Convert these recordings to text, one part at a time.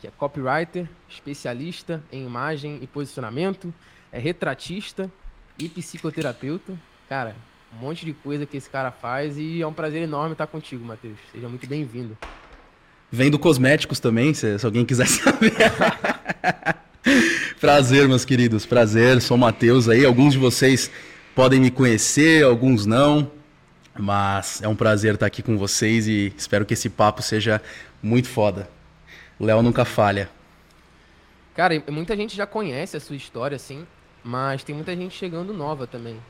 que é copywriter, especialista em imagem e posicionamento, é retratista e psicoterapeuta. Cara, um monte de coisa que esse cara faz e é um prazer enorme estar contigo, Matheus. Seja muito bem-vindo. Vendo cosméticos também, se, se alguém quiser saber. prazer, meus queridos, prazer. Sou o Matheus aí. Alguns de vocês podem me conhecer, alguns não. Mas é um prazer estar aqui com vocês e espero que esse papo seja muito foda. O Léo nunca falha. Cara, muita gente já conhece a sua história, assim, mas tem muita gente chegando nova também.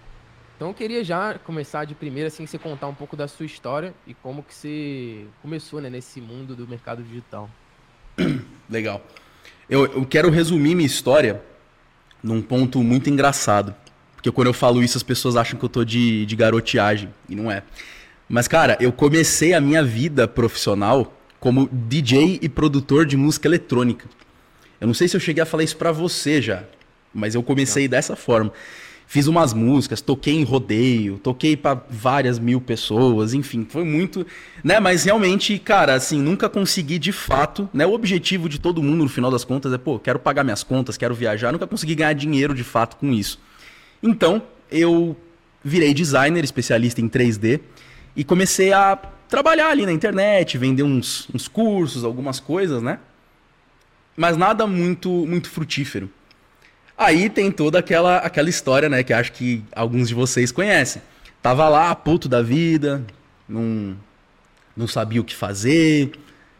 Então eu queria já começar de primeira, assim, você contar um pouco da sua história e como que você começou, né, nesse mundo do mercado digital. Legal. Eu, eu quero resumir minha história num ponto muito engraçado. Porque quando eu falo isso, as pessoas acham que eu tô de, de garoteagem. E não é. Mas, cara, eu comecei a minha vida profissional como DJ e produtor de música eletrônica. Eu não sei se eu cheguei a falar isso para você já, mas eu comecei não. dessa forma. Fiz umas músicas, toquei em rodeio, toquei para várias mil pessoas, enfim, foi muito, né? Mas realmente, cara, assim, nunca consegui de fato, né? O objetivo de todo mundo no final das contas é, pô, quero pagar minhas contas, quero viajar, nunca consegui ganhar dinheiro de fato com isso. Então, eu virei designer, especialista em 3D, e comecei a trabalhar ali na internet, vender uns, uns cursos, algumas coisas, né? Mas nada muito, muito frutífero. Aí tem toda aquela, aquela história, né? Que acho que alguns de vocês conhecem. Tava lá, puto da vida, não, não sabia o que fazer.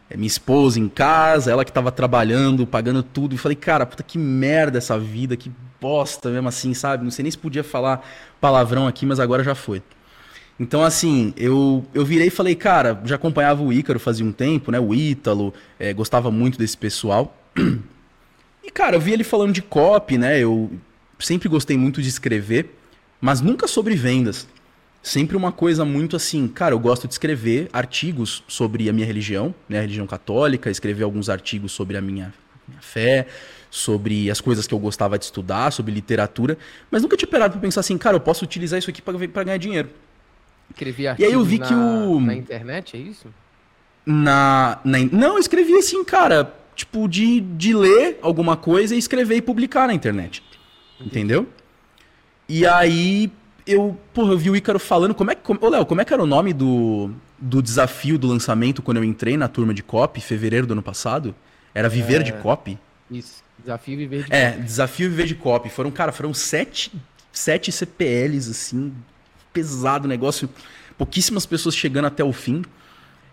É, minha esposa em casa, ela que tava trabalhando, pagando tudo. E falei, cara, puta que merda essa vida, que bosta mesmo assim, sabe? Não sei nem se podia falar palavrão aqui, mas agora já foi. Então, assim, eu, eu virei e falei, cara, já acompanhava o Ícaro fazia um tempo, né? O Ítalo, é, gostava muito desse pessoal. E, cara, eu vi ele falando de copy, né? Eu sempre gostei muito de escrever, mas nunca sobre vendas. Sempre uma coisa muito assim, cara, eu gosto de escrever artigos sobre a minha religião, né? A religião católica, escrever alguns artigos sobre a minha, minha fé, sobre as coisas que eu gostava de estudar, sobre literatura, mas nunca tinha parado pra pensar assim, cara, eu posso utilizar isso aqui para ganhar dinheiro. Escrevi artigos e aí eu vi na, que o... na internet, é isso? Na, na, Não, eu escrevi assim, cara, tipo, de, de ler alguma coisa e escrever e publicar na internet. Entendeu? E aí eu, porra, eu vi o Ícaro falando, como é que. Ô, Léo, como é que era o nome do, do desafio do lançamento quando eu entrei na turma de copy, fevereiro do ano passado? Era Viver é... de Copy? Isso, Desafio Viver de É, Desafio Viver de Copy. Foram, cara, foram sete, sete CPLs, assim, pesado o negócio, pouquíssimas pessoas chegando até o fim.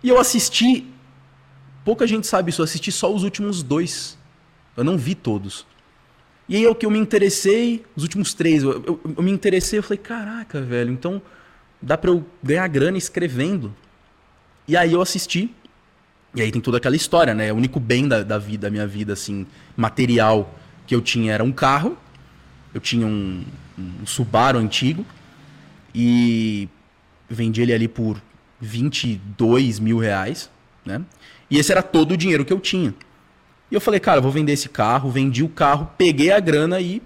E eu assisti, pouca gente sabe isso, eu assisti só os últimos dois. Eu não vi todos. E aí é o que eu me interessei, os últimos três, eu, eu, eu, me interessei, eu falei, caraca, velho, então dá pra eu ganhar grana escrevendo. E aí eu assisti, e aí tem toda aquela história, né? O único bem da, da vida, da minha vida, assim, material que eu tinha era um carro, eu tinha um, um Subaru antigo, e vendi ele ali por 22 mil reais, né? E esse era todo o dinheiro que eu tinha. E eu falei, cara, vou vender esse carro, vendi o carro, peguei a grana e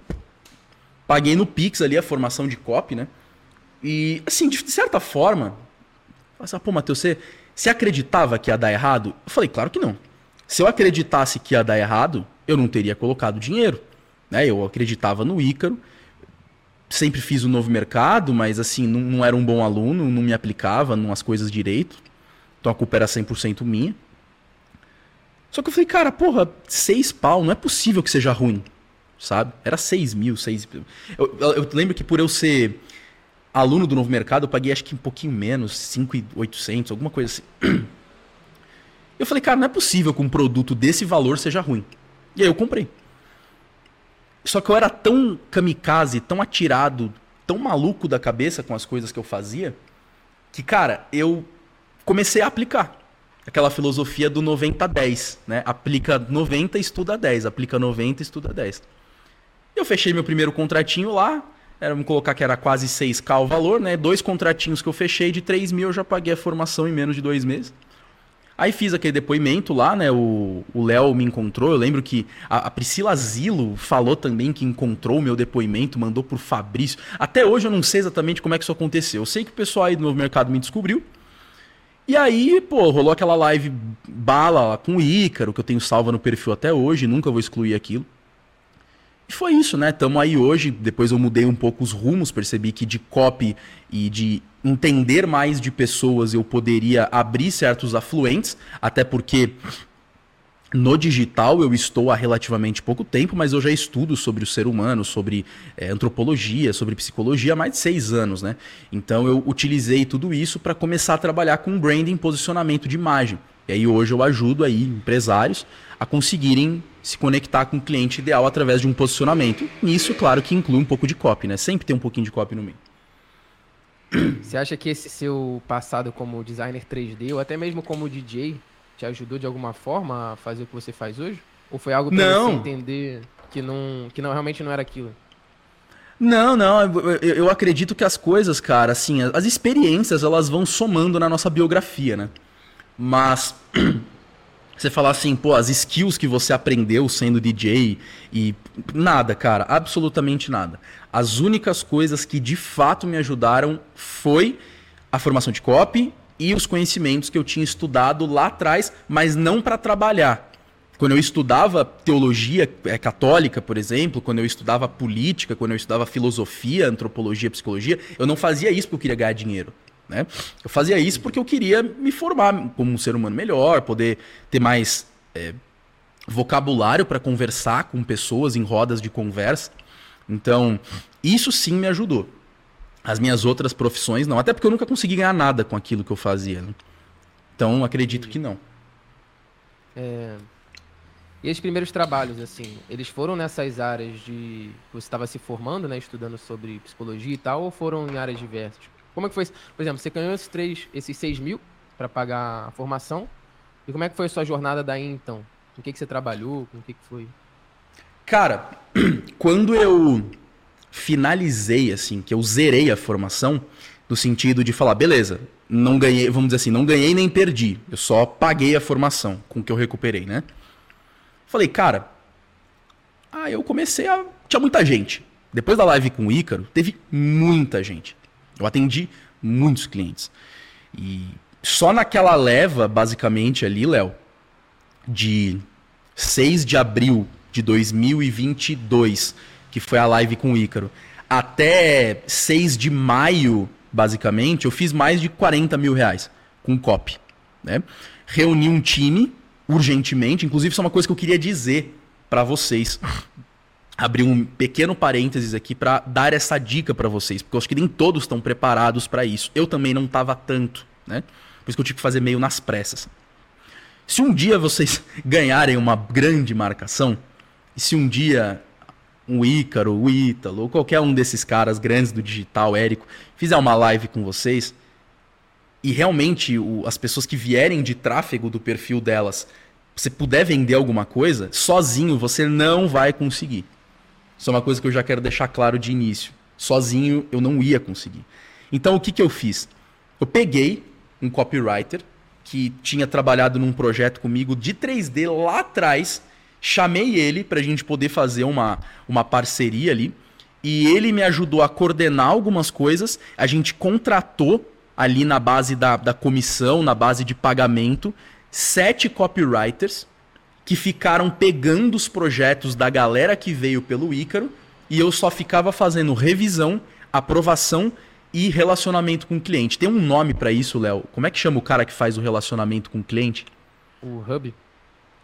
paguei no Pix ali a formação de copy, né? E, assim, de certa forma, assim, pô, Matheus, você, você acreditava que ia dar errado? Eu falei, claro que não. Se eu acreditasse que ia dar errado, eu não teria colocado dinheiro. Né? Eu acreditava no Ícaro sempre fiz o novo mercado, mas assim, não, não, era um bom aluno, não me aplicava nas coisas direito. Então a culpa era 100% minha. Só que eu falei, cara, porra, seis pau, não é possível que seja ruim, sabe? Era seis mil, seis eu, eu, eu lembro que por eu ser aluno do novo mercado, eu paguei acho que um pouquinho menos, 5,800, alguma coisa assim. Eu falei, cara, não é possível que um produto desse valor seja ruim. E aí eu comprei. Só que eu era tão kamikaze, tão atirado, tão maluco da cabeça com as coisas que eu fazia, que, cara, eu comecei a aplicar aquela filosofia do 90-10, né? Aplica 90, estuda 10. Aplica 90, estuda 10. Eu fechei meu primeiro contratinho lá, era, vamos colocar que era quase 6k o valor, né? Dois contratinhos que eu fechei de 3 mil, eu já paguei a formação em menos de dois meses. Aí fiz aquele depoimento lá, né? O Léo me encontrou. Eu lembro que a, a Priscila Zilo falou também que encontrou o meu depoimento, mandou pro Fabrício. Até hoje eu não sei exatamente como é que isso aconteceu. Eu sei que o pessoal aí do Novo Mercado me descobriu. E aí, pô, rolou aquela live bala com o Ícaro, que eu tenho salva no perfil até hoje, nunca vou excluir aquilo. E foi isso, né? Tamo aí hoje. Depois eu mudei um pouco os rumos, percebi que de copy e de entender mais de pessoas eu poderia abrir certos afluentes, até porque no digital eu estou há relativamente pouco tempo, mas eu já estudo sobre o ser humano, sobre é, antropologia, sobre psicologia há mais de seis anos, né? Então eu utilizei tudo isso para começar a trabalhar com branding, posicionamento de imagem. E aí hoje eu ajudo aí empresários a conseguirem se conectar com o cliente ideal através de um posicionamento. Nisso, claro, que inclui um pouco de copy, né? Sempre tem um pouquinho de copy no meio. Você acha que esse seu passado como designer 3D ou até mesmo como DJ te ajudou de alguma forma a fazer o que você faz hoje? Ou foi algo para você entender que não, que não realmente não era aquilo? Não, não, eu, eu acredito que as coisas, cara, assim, as experiências, elas vão somando na nossa biografia, né? Mas você falar assim, pô, as skills que você aprendeu sendo DJ e nada, cara, absolutamente nada. As únicas coisas que de fato me ajudaram foi a formação de copy e os conhecimentos que eu tinha estudado lá atrás, mas não para trabalhar. Quando eu estudava teologia é, católica, por exemplo, quando eu estudava política, quando eu estudava filosofia, antropologia, psicologia, eu não fazia isso porque eu queria ganhar dinheiro. Né? Eu fazia isso porque eu queria me formar como um ser humano melhor, poder ter mais é, vocabulário para conversar com pessoas em rodas de conversa. Então, isso sim me ajudou. As minhas outras profissões não, até porque eu nunca consegui ganhar nada com aquilo que eu fazia. Né? Então, acredito que não. É... E os primeiros trabalhos, assim, eles foram nessas áreas de. Você estava se formando, né? Estudando sobre psicologia e tal, ou foram em áreas diversas? Como é que foi? Por exemplo, você ganhou esses, três, esses 6 mil para pagar a formação. E como é que foi a sua jornada daí então? Com o que, que você trabalhou? Com o que, que foi? Cara, quando eu finalizei, assim, que eu zerei a formação, no sentido de falar, beleza, não ganhei, vamos dizer assim, não ganhei nem perdi. Eu só paguei a formação com o que eu recuperei, né? Falei, cara, ah, eu comecei a. Tinha muita gente. Depois da live com o Ícaro, teve muita gente. Eu atendi muitos clientes. E só naquela leva, basicamente, ali, Léo, de 6 de abril de 2022, que foi a live com o Ícaro, até 6 de maio, basicamente, eu fiz mais de 40 mil reais com copy. Né? Reuni um time urgentemente, inclusive isso é uma coisa que eu queria dizer para vocês abrir um pequeno parênteses aqui para dar essa dica para vocês, porque eu acho que nem todos estão preparados para isso. Eu também não estava tanto, né? Por isso que eu tive que fazer meio nas pressas. Se um dia vocês ganharem uma grande marcação, e se um dia um Ícaro, o Ítalo, ou qualquer um desses caras grandes do digital, Érico, fizer uma live com vocês, e realmente o, as pessoas que vierem de tráfego do perfil delas, você puder vender alguma coisa, sozinho você não vai conseguir. Isso é uma coisa que eu já quero deixar claro de início. Sozinho eu não ia conseguir. Então o que, que eu fiz? Eu peguei um copywriter que tinha trabalhado num projeto comigo de 3D lá atrás, chamei ele para a gente poder fazer uma, uma parceria ali. E ele me ajudou a coordenar algumas coisas. A gente contratou ali na base da, da comissão, na base de pagamento, sete copywriters que ficaram pegando os projetos da galera que veio pelo Ícaro e eu só ficava fazendo revisão, aprovação e relacionamento com o cliente. Tem um nome para isso, Léo? Como é que chama o cara que faz o relacionamento com o cliente? O Hub.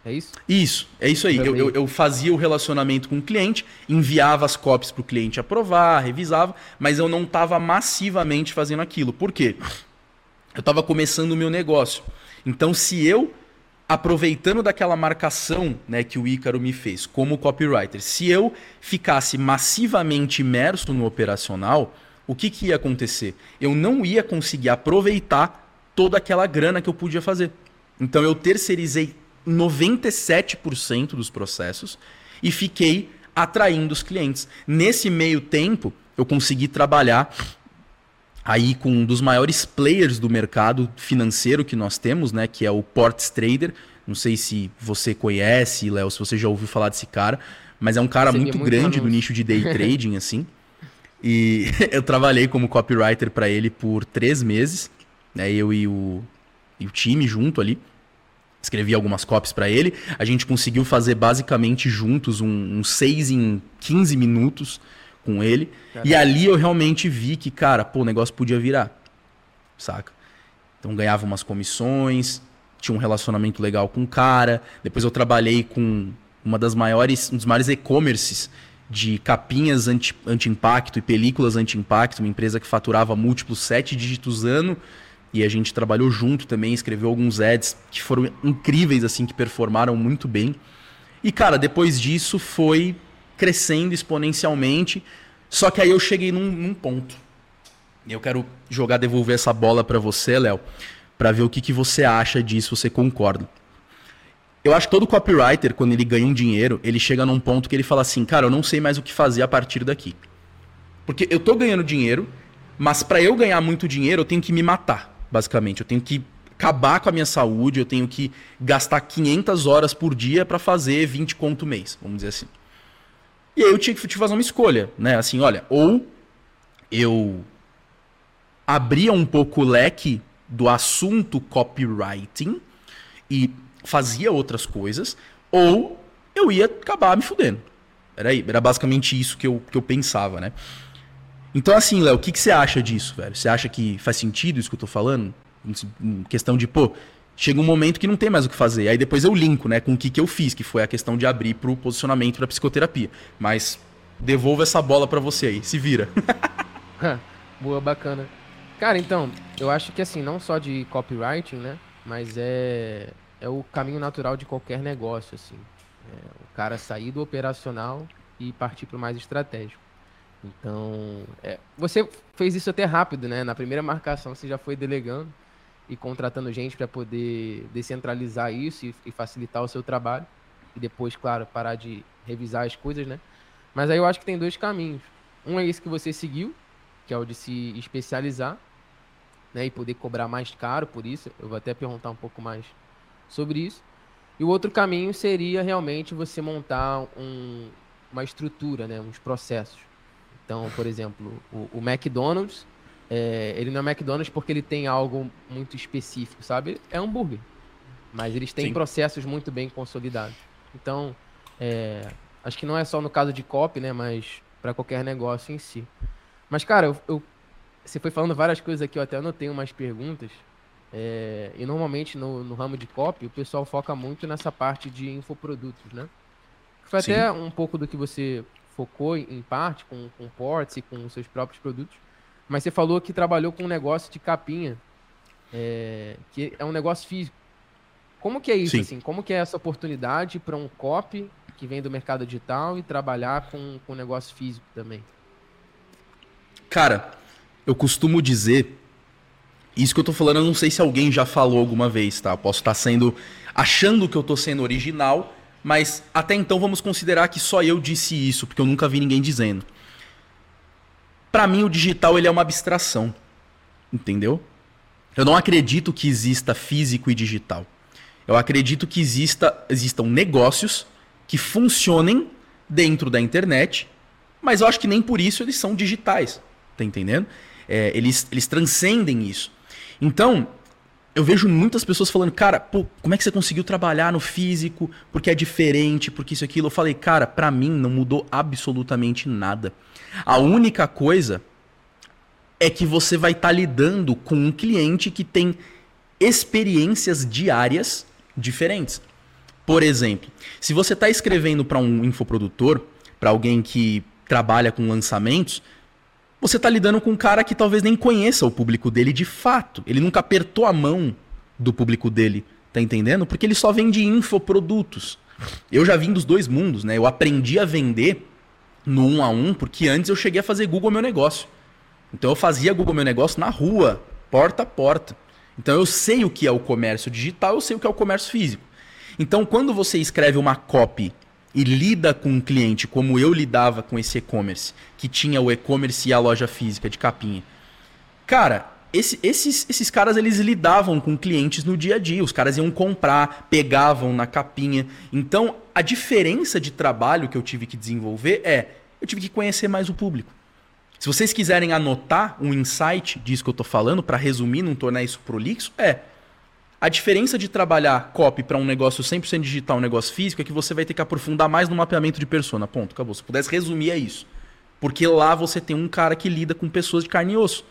É isso? Isso, é isso aí. Eu, eu, eu, fazia o relacionamento com o cliente, enviava as copies para o cliente aprovar, revisava, mas eu não estava massivamente fazendo aquilo. Por quê? Eu estava começando o meu negócio. Então, se eu aproveitando daquela marcação né, que o Ícaro me fez como copywriter, se eu ficasse massivamente imerso no operacional, o que, que ia acontecer? Eu não ia conseguir aproveitar toda aquela grana que eu podia fazer. Então eu terceirizei 97% dos processos e fiquei atraindo os clientes. Nesse meio tempo, eu consegui trabalhar aí com um dos maiores players do mercado financeiro que nós temos, né, que é o Ports Trader. Não sei se você conhece, Léo, se você já ouviu falar desse cara, mas é um cara muito, muito, grande no nicho de day trading, assim. E eu trabalhei como copywriter para ele por três meses, né, eu e o e o time junto ali. Escrevi algumas copies para ele. A gente conseguiu fazer basicamente juntos um, um 6 em 15 minutos com ele. E ali eu realmente vi que, cara, pô, o negócio podia virar. Saca? Então ganhava umas comissões, tinha um relacionamento legal com o cara. Depois eu trabalhei com uma das maiores, um dos maiores e-commerces de capinhas anti-impacto anti e películas anti-impacto, uma empresa que faturava múltiplos sete dígitos ano. E a gente trabalhou junto também, escreveu alguns ads que foram incríveis, assim, que performaram muito bem. E, cara, depois disso foi crescendo exponencialmente. Só que aí eu cheguei num, num ponto. Eu quero jogar, devolver essa bola para você, Léo, para ver o que, que você acha disso, você concorda. Eu acho que todo copywriter, quando ele ganha um dinheiro, ele chega num ponto que ele fala assim, cara, eu não sei mais o que fazer a partir daqui. Porque eu tô ganhando dinheiro, mas para eu ganhar muito dinheiro, eu tenho que me matar, basicamente. Eu tenho que acabar com a minha saúde, eu tenho que gastar 500 horas por dia para fazer 20 conto mês, vamos dizer assim. E aí eu tinha que fazer uma escolha, né? Assim, olha, ou eu abria um pouco o leque do assunto copywriting e fazia outras coisas, ou eu ia acabar me fudendo. Era, era basicamente isso que eu, que eu pensava, né? Então, assim, Léo, o que, que você acha disso, velho? Você acha que faz sentido isso que eu tô falando? Em questão de, pô, chega um momento que não tem mais o que fazer. Aí depois eu linko, né, com o que, que eu fiz, que foi a questão de abrir pro posicionamento da psicoterapia. Mas devolvo essa bola para você aí, se vira. Boa, bacana. Cara, então, eu acho que assim, não só de copywriting, né, mas é é o caminho natural de qualquer negócio, assim. É, o cara sair do operacional e partir para o mais estratégico. Então, é, você fez isso até rápido, né? Na primeira marcação você já foi delegando e contratando gente para poder descentralizar isso e, e, facilitar o seu trabalho. E depois, claro, parar de revisar as coisas, né? Mas aí eu acho que tem dois caminhos. Um é esse que você seguiu, que é o de se especializar, né? E poder cobrar mais caro por isso. Eu vou até perguntar um pouco mais sobre isso. E o outro caminho seria realmente você montar um, uma estrutura, né, uns processos. Então, por exemplo, o, o McDonald's, é, ele não é McDonald's porque ele tem algo muito específico, sabe? É hambúrguer. Mas eles têm Sim. processos muito bem consolidados. Então, é, acho que não é só no caso de copy, né, mas para qualquer negócio em si. Mas, cara, eu, eu, você foi falando várias coisas aqui, eu até anotei umas perguntas. É, e normalmente no, no, ramo de copy o pessoal foca muito nessa parte de infoprodutos, né? Foi Sim. até um pouco do que você focou em parte com, com ports e com os seus próprios produtos. Mas você falou que trabalhou com um negócio de capinha, é, que é um negócio físico. Como que é isso, Sim. assim? Como que é essa oportunidade para um copy que vem do mercado digital e trabalhar com, com negócio físico também? Cara, eu costumo dizer isso que eu tô falando, eu não sei se alguém já falou alguma vez, tá? Eu posso estar sendo. achando que eu tô sendo original, mas até então vamos considerar que só eu disse isso, porque eu nunca vi ninguém dizendo. Para mim, o digital ele é uma abstração. Entendeu? Eu não acredito que exista físico e digital. Eu acredito que exista, existam negócios que funcionem dentro da internet, mas eu acho que nem por isso eles são digitais. Tá entendendo? É, eles, eles transcendem isso. Então, eu vejo muitas pessoas falando, cara, pô, como é que você conseguiu trabalhar no físico? Porque é diferente, porque isso aquilo. Eu falei, cara, para mim não mudou absolutamente nada. A única coisa é que você vai estar tá lidando com um cliente que tem experiências diárias diferentes. Por exemplo, se você está escrevendo para um infoprodutor, para alguém que trabalha com lançamentos, você está lidando com um cara que talvez nem conheça o público dele de fato. Ele nunca apertou a mão do público dele, tá entendendo? Porque ele só vende infoprodutos. Eu já vim dos dois mundos, né? Eu aprendi a vender no um a um, porque antes eu cheguei a fazer Google Meu Negócio. Então eu fazia Google Meu Negócio na rua, porta a porta. Então eu sei o que é o comércio digital, eu sei o que é o comércio físico. Então quando você escreve uma copy e lida com um cliente como eu lidava com esse e-commerce, que tinha o e-commerce e a loja física de capinha. Cara, esse, esses, esses caras eles lidavam com clientes no dia a dia. Os caras iam comprar, pegavam na capinha. Então, a diferença de trabalho que eu tive que desenvolver é eu tive que conhecer mais o público. Se vocês quiserem anotar um insight disso que eu estou falando, para resumir, não tornar isso prolixo, é A diferença de trabalhar copy para um negócio 100% digital, um negócio físico, é que você vai ter que aprofundar mais no mapeamento de persona. Ponto, acabou. Se pudesse resumir, é isso. Porque lá você tem um cara que lida com pessoas de carne e osso.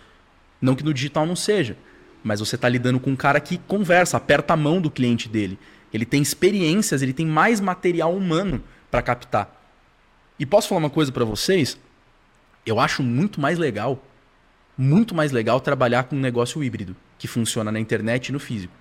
Não que no digital não seja. Mas você está lidando com um cara que conversa, aperta a mão do cliente dele. Ele tem experiências, ele tem mais material humano para captar. E posso falar uma coisa para vocês? Eu acho muito mais legal, muito mais legal trabalhar com um negócio híbrido, que funciona na internet e no físico.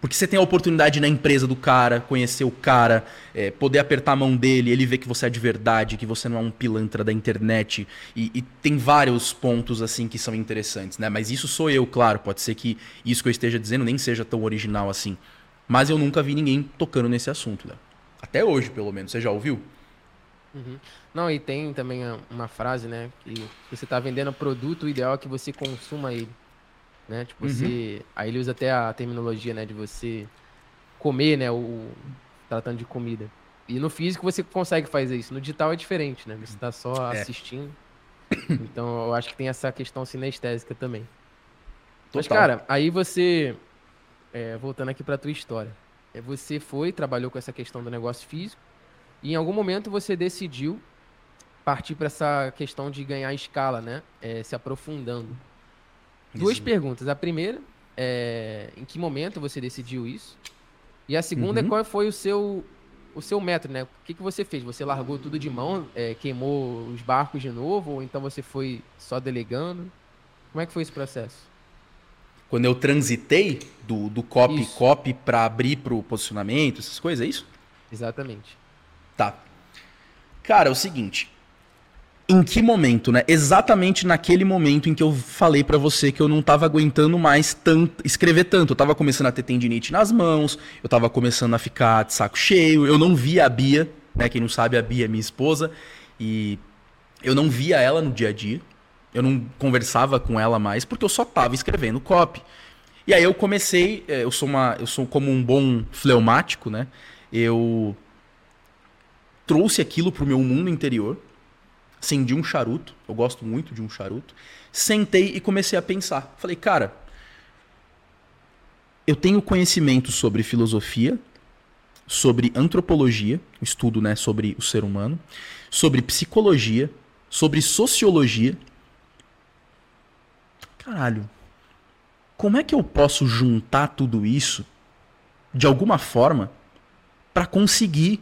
Porque você tem a oportunidade na empresa do cara, conhecer o cara, é, poder apertar a mão dele, ele ver que você é de verdade, que você não é um pilantra da internet. E, e, tem vários pontos assim que são interessantes, né? Mas isso sou eu, claro. Pode ser que isso que eu esteja dizendo nem seja tão original assim. Mas eu nunca vi ninguém tocando nesse assunto, Léo. Até hoje, pelo menos. Você já ouviu? Uhum. Não, e tem também uma frase, né? Que você está vendendo produto, o ideal é que você consuma ele né? Tipo, uhum. você. Aí ele usa até a terminologia, né, de você comer, né, o tratando de comida. E no físico você consegue fazer isso. No digital é diferente, né? Você tá só é. assistindo. Então eu acho que tem essa questão sinestésica também. Total. Mas, cara, aí você. É, voltando aqui pra tua história. É, você foi, trabalhou com essa questão do negócio físico. E em algum momento você decidiu partir para essa questão de ganhar escala, né? É, se aprofundando. Duas isso. perguntas. A primeira é em que momento você decidiu isso? E a segunda é uhum. é qual foi o seu o seu método, né? O que, que você fez? Você largou tudo de mão, é, queimou os barcos de novo, ou então você foi só delegando? Como é que foi esse processo? Quando eu transitei do, do copy-copy para abrir para o posicionamento, essas coisas, é isso? Exatamente. Tá. Cara, é o seguinte, em que momento, né? Exatamente naquele momento em que eu falei para você que eu não tava aguentando mais tanto, escrever tanto. Eu tava começando a ter tendinite nas mãos, eu tava começando a ficar de saco cheio, eu não via a Bia, né? Quem não sabe, a Bia é minha esposa, e eu não via ela no dia a dia. Eu não conversava com ela mais porque eu só tava escrevendo copy. E aí eu comecei, é, eu sou uma, eu sou como um bom fleumático, né? Eu trouxe aquilo pro meu mundo interior acendi um charuto, eu gosto muito de um charuto, sentei e comecei a pensar. Falei, cara, eu tenho conhecimento sobre filosofia, sobre antropologia, estudo né, sobre o ser humano, sobre psicologia, sobre sociologia. Caralho, como é que eu posso juntar tudo isso de alguma forma para conseguir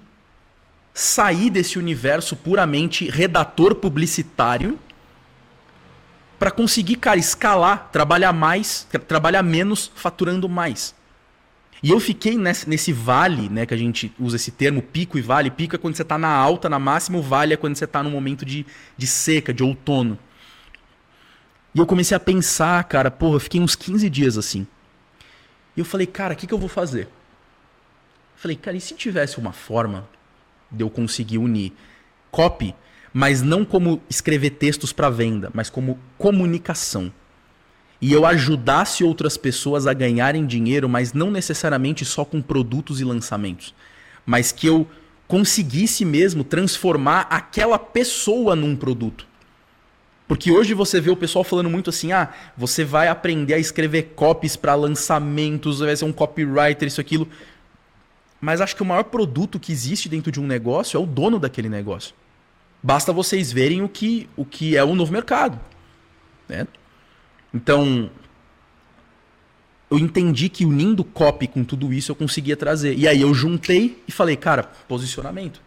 sair desse universo puramente redator publicitário para conseguir, cara, escalar, trabalhar mais, trabalhar menos, faturando mais. E eu fiquei nesse, nesse, vale, né, que a gente usa esse termo pico e vale. Pico é quando você está na alta, na máxima, o vale é quando você está no momento de, de seca, de outono. E eu comecei a pensar, cara, porra, eu fiquei uns 15 dias assim. E eu falei, cara, o que, que eu vou fazer? Falei, cara, e se tivesse uma forma de eu conseguir unir copy, mas não como escrever textos para venda, mas como comunicação. E eu ajudasse outras pessoas a ganharem dinheiro, mas não necessariamente só com produtos e lançamentos, mas que eu conseguisse mesmo transformar aquela pessoa num produto. Porque hoje você vê o pessoal falando muito assim: ah, você vai aprender a escrever copies para lançamentos, vai ser um copywriter, isso, aquilo. Mas acho que o maior produto que existe dentro de um negócio é o dono daquele negócio. Basta vocês verem o que, o que é o novo mercado. Né? Então, eu entendi que unindo copy com tudo isso eu conseguia trazer. E aí eu juntei e falei, cara, posicionamento.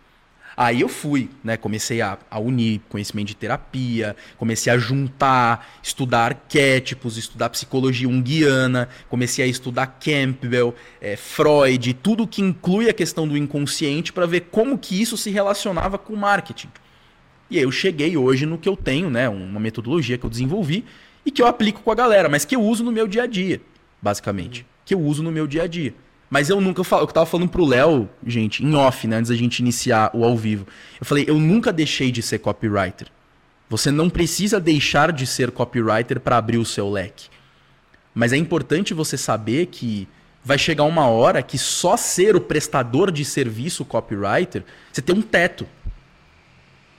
Aí eu fui, né? Comecei a, a, unir conhecimento de terapia, comecei a juntar, estudar arquétipos, estudar psicologia junguiana, comecei a estudar Campbell, é, Freud, tudo que inclui a questão do inconsciente para ver como que isso se relacionava com o marketing. E aí eu cheguei hoje no que eu tenho, né? Uma metodologia que eu desenvolvi e que eu aplico com a galera, mas que eu uso no meu dia a dia, basicamente. Que eu uso no meu dia a dia. Mas eu nunca, falo, eu tava falando pro Léo, gente, em off, né, antes da gente iniciar o ao vivo. Eu falei, eu nunca deixei de ser copywriter. Você não precisa deixar de ser copywriter para abrir o seu leque. Mas é importante você saber que vai chegar uma hora que só ser o prestador de serviço copywriter, você tem um teto.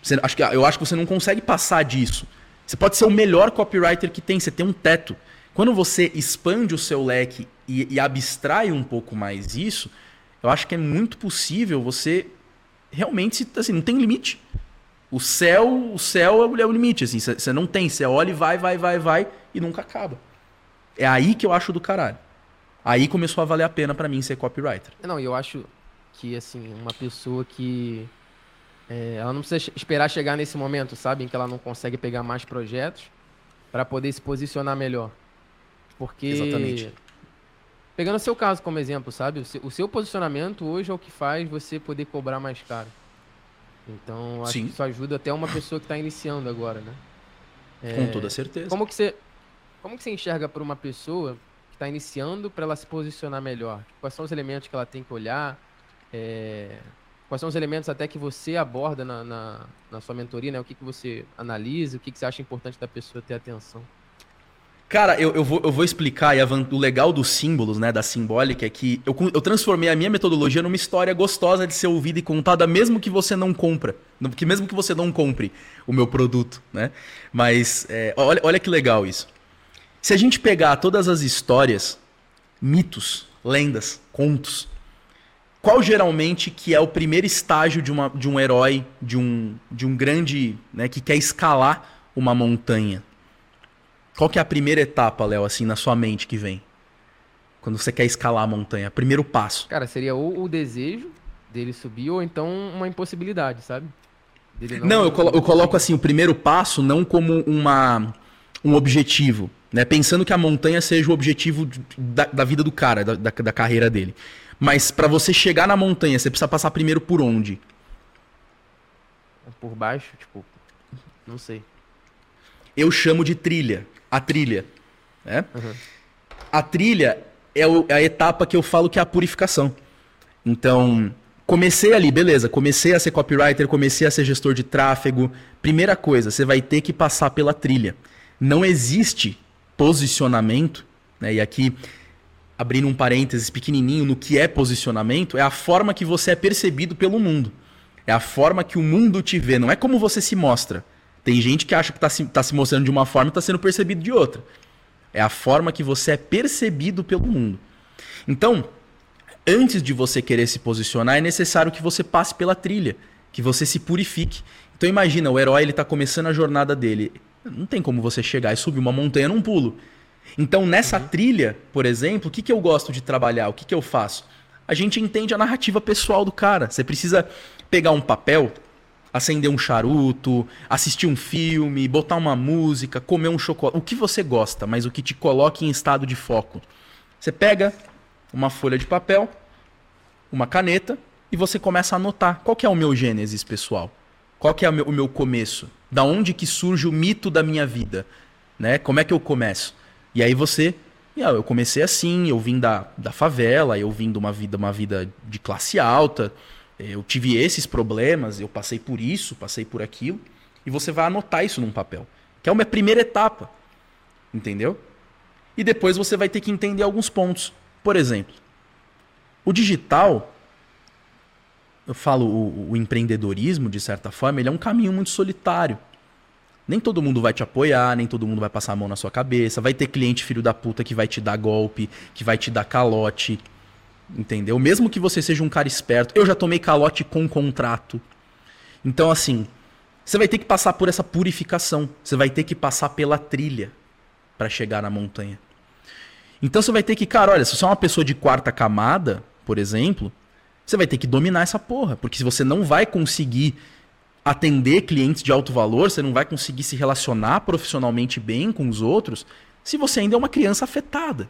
Você, acho que, eu acho que você não consegue passar disso. Você pode ser o melhor copywriter que tem, você tem um teto. Quando você expande o seu leque e, e abstrai um pouco mais isso, eu acho que é muito possível você realmente, assim, não tem limite. O céu, o céu é o limite, assim, você não tem, você olha e vai, vai, vai, vai e nunca acaba. É aí que eu acho do caralho. Aí começou a valer a pena para mim ser copywriter. Não, eu acho que, assim, uma pessoa que. É, ela não precisa esperar chegar nesse momento, sabe? Em que ela não consegue pegar mais projetos para poder se posicionar melhor. Porque. Exatamente. Pegando o seu caso como exemplo, sabe? O seu, posicionamento hoje é o que faz você poder cobrar mais caro. Então, acho Sim. que isso ajuda até uma pessoa que está iniciando agora, né? É, Com toda certeza. Como que você, como que você enxerga para uma pessoa que está iniciando para ela se posicionar melhor? Quais são os elementos que ela tem que olhar? É, quais são os elementos até que você aborda na, na, na sua mentoria, né? O que, que você analisa, o que, que você acha importante da pessoa ter atenção? Cara, eu, eu, vou, eu vou explicar, e o legal dos símbolos, né, da simbólica, é que eu, eu transformei a minha metodologia numa história gostosa de ser ouvida e contada, mesmo que você não compra, que mesmo que você não compre o meu produto, né? Mas é, olha, olha que legal isso. Se a gente pegar todas as histórias, mitos, lendas, contos, qual geralmente que é o primeiro estágio de, uma, de um herói, de um, de um grande, né, que quer escalar uma montanha? Qual que é a primeira etapa, Léo, assim, na sua mente que vem? Quando você quer escalar a montanha, primeiro passo. Cara, seria ou o desejo dele subir ou então uma impossibilidade, sabe? não, não eu, colo eu coloco assim, o primeiro passo não como uma, um objetivo, né? Pensando que a montanha seja o objetivo da, da vida do cara, da, da, da carreira dele. Mas para você chegar na montanha, você precisa passar primeiro por onde? Por baixo, tipo, não sei. Eu chamo de trilha a trilha. Né? Uhum. A trilha é, o, é a etapa que eu falo que é a purificação. Então, comecei ali, beleza, comecei a ser copywriter, comecei a ser gestor de tráfego. Primeira coisa, você vai ter que passar pela trilha. Não existe posicionamento, né? E aqui abrindo um parênteses pequenininho no que é posicionamento, é a forma que você é percebido pelo mundo. É a forma que o mundo te vê, não é como você se mostra. Tem gente que acha que está se, tá se mostrando de uma forma e está sendo percebido de outra. É a forma que você é percebido pelo mundo. Então, antes de você querer se posicionar, é necessário que você passe pela trilha, que você se purifique. Então imagina, o herói ele está começando a jornada dele. Não tem como você chegar e subir uma montanha num pulo. Então nessa uhum. trilha, por exemplo, o que, que eu gosto de trabalhar? O que, que eu faço? A gente entende a narrativa pessoal do cara. Você precisa pegar um papel, acender um charuto, assistir um filme, botar uma música, comer um chocolate, o que você gosta, mas o que te coloque em estado de foco. Você pega uma folha de papel, uma caneta e você começa a anotar qual é o meu gênesis pessoal. Qual é o meu, o meu começo? Da onde que surge o mito da minha vida? Né? Como é que eu começo? E aí você ah, eu comecei assim, eu vim da, da favela, eu vim de uma vida, uma vida de classe alta, eu tive esses problemas, eu passei por isso, passei por aquilo, e você vai anotar isso num papel, que é uma primeira etapa, entendeu? E depois você vai ter que entender alguns pontos. Por exemplo, o digital, eu falo o, o empreendedorismo, de certa forma, ele é um caminho muito solitário. Nem todo mundo vai te apoiar, nem todo mundo vai passar a mão na sua cabeça. Vai ter cliente filho da puta que vai te dar golpe, que vai te dar calote. Entendeu? Mesmo que você seja um cara esperto, eu já tomei calote com contrato. Então, assim, você vai ter que passar por essa purificação. Você vai ter que passar pela trilha para chegar na montanha. Então você vai ter que, cara, olha, se você é uma pessoa de quarta camada, por exemplo, você vai ter que dominar essa porra. Porque se você não vai conseguir atender clientes de alto valor, você não vai conseguir se relacionar profissionalmente bem com os outros, se você ainda é uma criança afetada.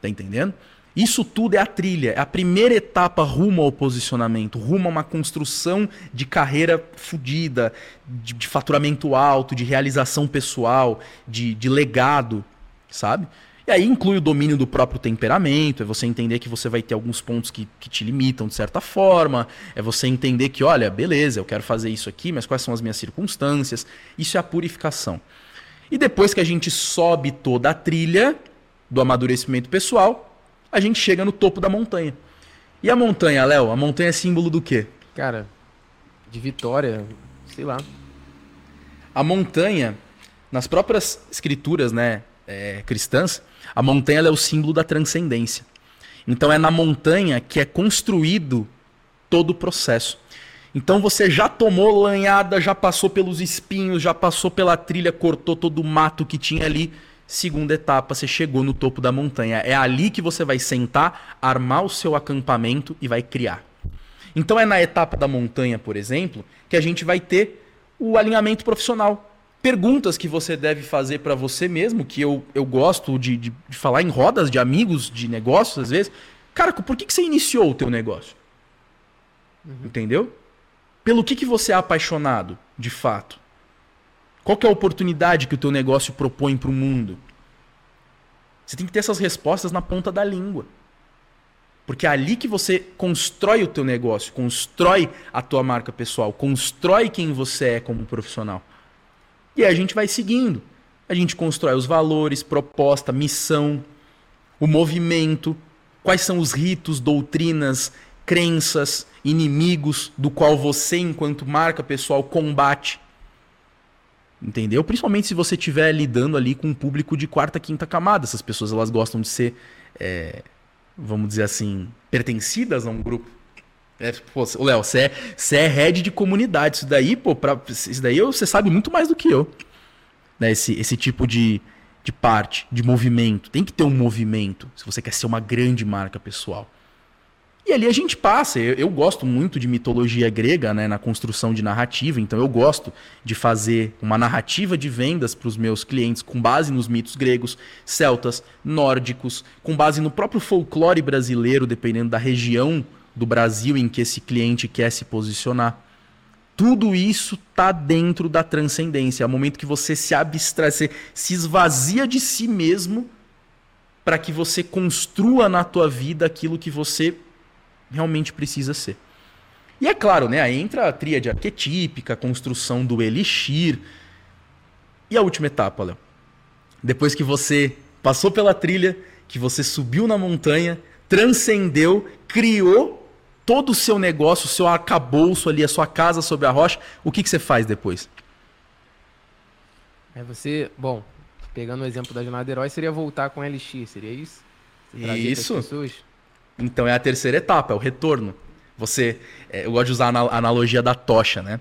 Tá entendendo? Isso tudo é a trilha, é a primeira etapa rumo ao posicionamento, rumo a uma construção de carreira fodida, de, de, faturamento alto, de realização pessoal, de, de legado, sabe? E aí inclui o domínio do próprio temperamento, é você entender que você vai ter alguns pontos que, que te limitam de certa forma, é você entender que, olha, beleza, eu quero fazer isso aqui, mas quais são as minhas circunstâncias? Isso é a purificação. E depois que a gente sobe toda a trilha do amadurecimento pessoal, a gente chega no topo da montanha. E a montanha, Léo? A montanha é símbolo do quê? Cara, de vitória, sei lá. A montanha, nas próprias escrituras, né, é, cristãs, a montanha é o símbolo da transcendência. Então é na montanha que é construído todo o processo. Então você já tomou lanhada, já passou pelos espinhos, já passou pela trilha, cortou todo o mato que tinha ali. Segunda etapa, você chegou no topo da montanha. É ali que você vai sentar, armar o seu acampamento e vai criar. Então é na etapa da montanha, por exemplo, que a gente vai ter o alinhamento profissional. Perguntas que você deve fazer para você mesmo, que eu, eu gosto de, de, de, falar em rodas de amigos, de negócios, às vezes. Cara, por que, que você iniciou o teu negócio? Uhum. Entendeu? Pelo que, que você é apaixonado, de fato? Qual é a oportunidade que o teu negócio propõe para o mundo? Você tem que ter essas respostas na ponta da língua. Porque é ali que você constrói o teu negócio, constrói a tua marca pessoal, constrói quem você é como profissional. E aí a gente vai seguindo. A gente constrói os valores, proposta, missão, o movimento, quais são os ritos, doutrinas, crenças, inimigos do qual você, enquanto marca pessoal, combate. Entendeu? Principalmente se você estiver lidando ali com um público de quarta, quinta camada. Essas pessoas elas gostam de ser, é, vamos dizer assim, pertencidas a um grupo. É, pô, Léo, você é, é head de comunidade. Isso daí, pô, pra, isso daí você sabe muito mais do que eu. Né? Esse, esse tipo de, de parte, de movimento. Tem que ter um movimento se você quer ser uma grande marca pessoal. E ali a gente passa. Eu, eu, gosto muito de mitologia grega, né, na construção de narrativa, então eu gosto de fazer uma narrativa de vendas para os meus clientes com base nos mitos gregos, celtas, nórdicos, com base no próprio folclore brasileiro, dependendo da região do Brasil em que esse cliente quer se posicionar. Tudo isso está dentro da transcendência. É o momento que você se abstrai, você se esvazia de si mesmo para que você construa na tua vida aquilo que você realmente precisa ser. E é claro, né, aí entra a tríade arquetípica, a construção do elixir. E a última etapa, Léo. Depois que você passou pela trilha, que você subiu na montanha, transcendeu, criou todo o seu negócio, o seu arcabouço ali, a sua casa sobre a rocha, o que, que você faz depois? É você, bom, pegando o exemplo da jornada herói, seria voltar com LX, seria isso? Isso. Então é a terceira etapa, é o retorno. Você, é, eu gosto de usar a analogia da tocha, né?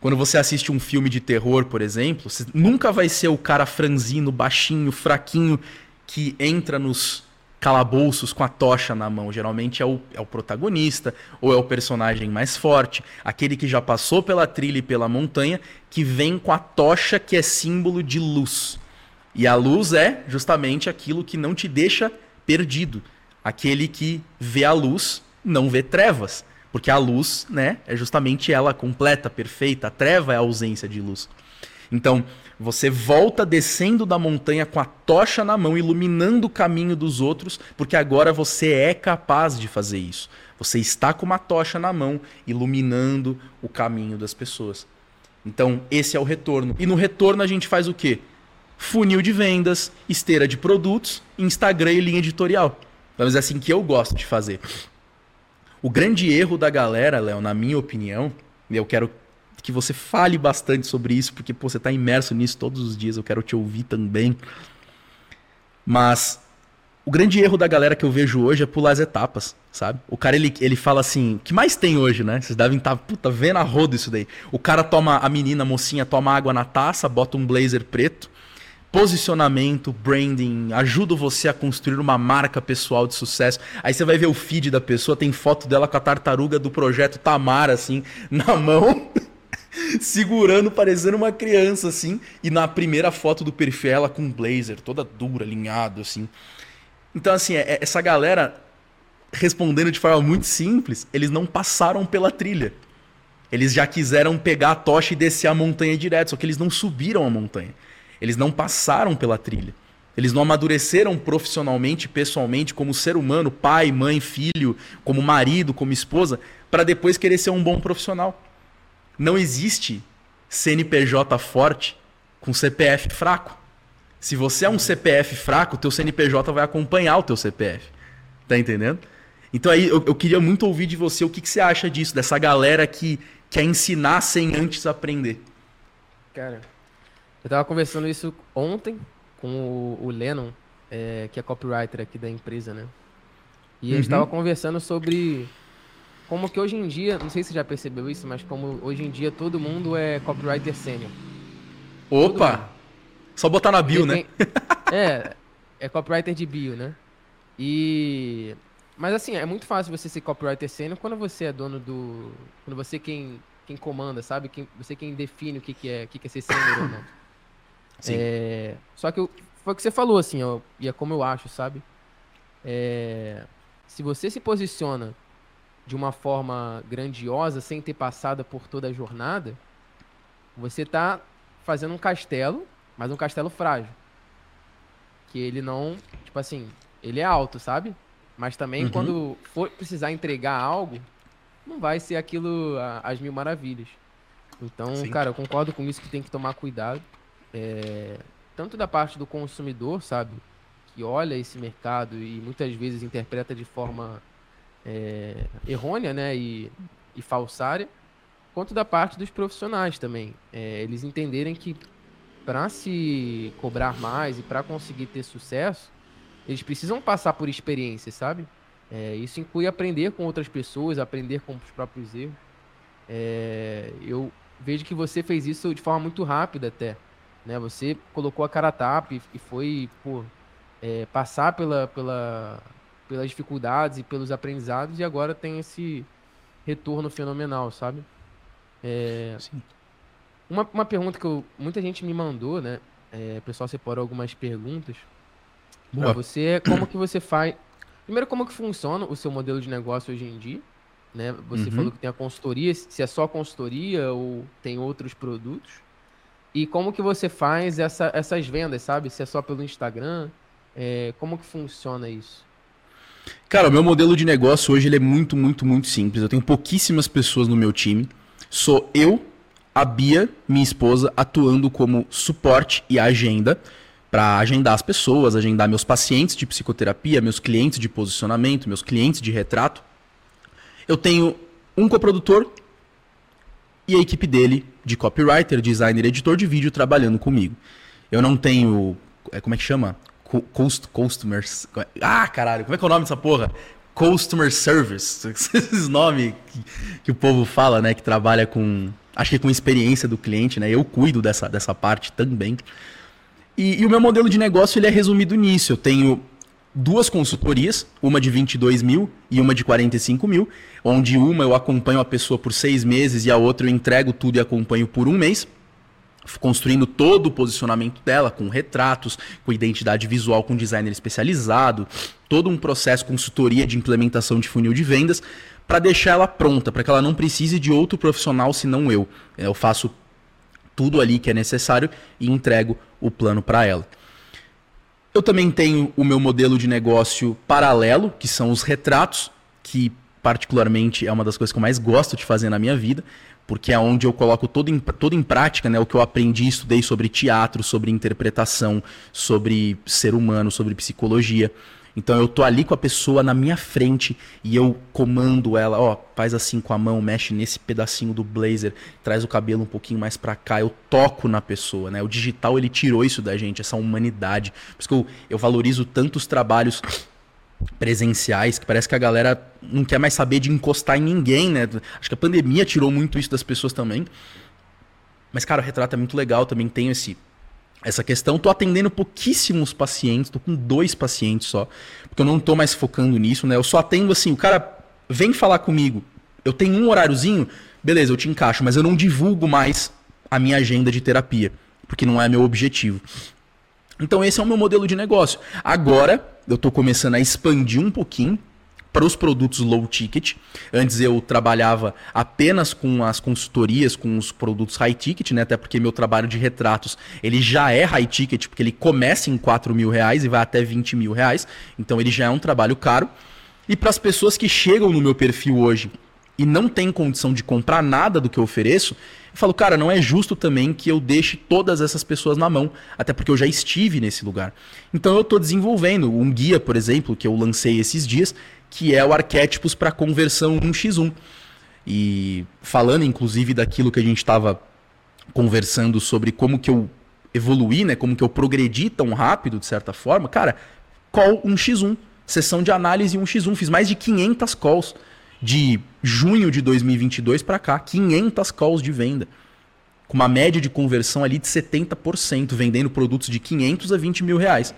Quando você assiste um filme de terror, por exemplo, você nunca vai ser o cara franzino, baixinho, fraquinho que entra nos calabouços com a tocha na mão. Geralmente é o, é o protagonista ou é o personagem mais forte, aquele que já passou pela trilha e pela montanha, que vem com a tocha que é símbolo de luz. E a luz é justamente aquilo que não te deixa perdido. Aquele que vê a luz não vê trevas. Porque a luz, né, é justamente ela completa, perfeita. A treva é a ausência de luz. Então, você volta descendo da montanha com a tocha na mão, iluminando o caminho dos outros, porque agora você é capaz de fazer isso. Você está com uma tocha na mão, iluminando o caminho das pessoas. Então, esse é o retorno. E no retorno a gente faz o quê? Funil de vendas, esteira de produtos, Instagram e linha editorial. Vamos dizer assim, que eu gosto de fazer. O grande erro da galera, Léo, na minha opinião, e eu quero que você fale bastante sobre isso, porque pô, você está imerso nisso todos os dias, eu quero te ouvir também. Mas o grande erro da galera que eu vejo hoje é pular as etapas, sabe? O cara, ele, ele fala assim, o que mais tem hoje, né? Vocês devem estar, tá, puta, vendo a roda isso daí. O cara toma, a menina, a mocinha, toma água na taça, bota um blazer preto, posicionamento, branding, ajuda você a construir uma marca pessoal de sucesso. Aí você vai ver o feed da pessoa, tem foto dela com a tartaruga do projeto Tamara, assim, na mão, segurando, parecendo uma criança, assim. E na primeira foto do perfil, ela com um blazer, toda dura, alinhado, assim. Então, assim, é, é, essa galera, respondendo de forma muito simples, eles não passaram pela trilha. Eles já quiseram pegar a tocha e descer a montanha direto, só que eles não subiram a montanha. Eles não passaram pela trilha. Eles não amadureceram profissionalmente, pessoalmente, como ser humano, pai, mãe, filho, como marido, como esposa, para depois querer ser um bom profissional. Não existe CNPJ forte com CPF fraco. Se você é um CPF fraco, teu CNPJ vai acompanhar o teu CPF. Tá entendendo? Então aí eu, eu queria muito ouvir de você o que, que você acha disso, dessa galera que quer ensinar sem antes aprender. Cara, eu tava conversando isso ontem com o, o Lennon, é, que é copywriter aqui da empresa, né? E a gente uhum. conversando sobre como que hoje em dia, não sei se você já percebeu isso, mas como hoje em dia todo mundo é copywriter sênior. Opa! Só botar na bio, né? é, é copywriter de bio, né? E mas assim, é muito fácil você ser copywriter sênior quando você é dono do, quando você quem quem comanda, sabe? Quem, você quem define o que que é, o que que é ser sênior ou não. Sim. É, só que eu, foi o que você falou assim, ó, e é como eu acho, sabe? É, se você se posiciona de uma forma grandiosa, sem ter passado por toda a jornada, você está fazendo um castelo, mas um castelo frágil. Que ele não, tipo assim, ele é alto, sabe? Mas também uhum. quando for precisar entregar algo, não vai ser aquilo às mil maravilhas. Então, Sim. cara, eu concordo com isso que tem que tomar cuidado. É, tanto da parte do consumidor, sabe? Que olha esse mercado e muitas vezes interpreta de forma é, errônea, né? E, e falsária, quanto da parte dos profissionais também. É, eles entenderem que para se cobrar mais e para conseguir ter sucesso, eles precisam passar por experiência, sabe? É, isso inclui aprender com outras pessoas, aprender com os próprios erros. É, eu vejo que você fez isso de forma muito rápida até. Né? Você colocou a cara a tapa e, e foi pô, é, passar pela, pela, pelas dificuldades e pelos aprendizados e agora tem esse retorno fenomenal, sabe? É, Sim. Uma, uma pergunta que eu, muita gente me mandou, né? É, o pessoal separou algumas perguntas. Boa. Pra você, é como que você faz... Primeiro, como que funciona o seu modelo de negócio hoje em dia? Né? Você uhum. falou que tem a consultoria, se é só consultoria ou tem outros produtos. E como que você faz essa, essas vendas, sabe? Se é só pelo Instagram, é, como que funciona isso? Cara, o meu modelo de negócio hoje ele é muito, muito, muito simples. Eu tenho pouquíssimas pessoas no meu time. Sou eu, a Bia, minha esposa, atuando como suporte e agenda para agendar as pessoas, agendar meus pacientes de psicoterapia, meus clientes de posicionamento, meus clientes de retrato. Eu tenho um coprodutor e a equipe dele de copywriter, designer, editor de vídeo trabalhando comigo. Eu não tenho, é, como é que chama? Cost, customers. Ah, caralho, como é que é o nome dessa porra? Customer Service. Esses nomes que, que, o povo fala, né? Que trabalha com. Acho que com experiência do cliente, né? Eu cuido dessa, dessa parte também. E, e o meu modelo de negócio ele é resumido nisso. Eu tenho duas consultorias, uma de 22 mil e uma de 45 mil, onde uma eu acompanho a pessoa por seis meses e a outra eu entrego tudo e acompanho por um mês construindo todo o posicionamento dela, com retratos, com identidade visual, com designer especializado, todo um processo consultoria de implementação de funil de vendas, para deixar ela pronta, para que ela não precise de outro profissional senão eu. Eu faço tudo ali que é necessário e entrego o plano para ela. Eu também tenho o meu modelo de negócio paralelo, que são os retratos, que particularmente é uma das coisas que eu mais gosto de fazer na minha vida porque é onde eu coloco todo em, todo em prática né, o que eu aprendi e estudei sobre teatro, sobre interpretação, sobre ser humano, sobre psicologia. Então eu tô ali com a pessoa na minha frente e eu comando ela, ó, faz assim com a mão, mexe nesse pedacinho do blazer, traz o cabelo um pouquinho mais para cá, eu toco na pessoa, né? O digital ele tirou isso da gente, essa humanidade. Por isso que eu, eu valorizo tantos trabalhos presenciais, que parece que a galera não quer mais saber de encostar em ninguém, né? Acho que a pandemia tirou muito isso das pessoas também. Mas, cara, o retrato é muito legal, também tenho esse, essa questão. Tô atendendo pouquíssimos pacientes, tô com dois pacientes só, porque eu não tô mais focando nisso, né? Eu só atendo assim, o cara vem falar comigo, eu tenho um horáriozinho, beleza, eu te encaixo, mas eu não divulgo mais a minha agenda de terapia, porque não é meu objetivo. Então esse é o meu modelo de negócio. Agora eu estou começando a expandir um pouquinho para os produtos low ticket. Antes eu trabalhava apenas com as consultorias, com os produtos high ticket, né? Até porque meu trabalho de retratos ele já é high ticket, porque ele começa em 4 mil reais e vai até 20 mil reais. Então ele já é um trabalho caro. E para as pessoas que chegam no meu perfil hoje e não têm condição de comprar nada do que eu ofereço, eu falo, cara, não é justo também que eu deixe todas essas pessoas na mão, até porque eu já estive nesse lugar. Então eu estou desenvolvendo um guia, por exemplo, que eu lancei esses dias, que é o Arquétipos para Conversão 1x1. E falando inclusive daquilo que a gente estava conversando sobre como que eu evoluir, né? Como que eu progredi tão rápido, de certa forma, cara, call 1x1, sessão de análise 1x1, fiz mais de 500 calls de junho de 2022 para cá, 500 calls de venda, com uma média de conversão ali de 70%, vendendo produtos de 500 a 20 mil reais.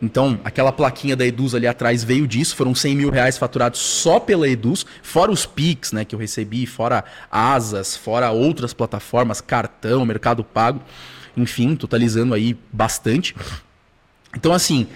Então, aquela plaquinha da Eduz ali atrás veio disso, foram 100 mil reais faturados só pela Eduz, fora os Pix né, que eu recebi, fora Asas, fora outras plataformas, cartão, Mercado Pago, enfim, totalizando aí bastante. Então, assim,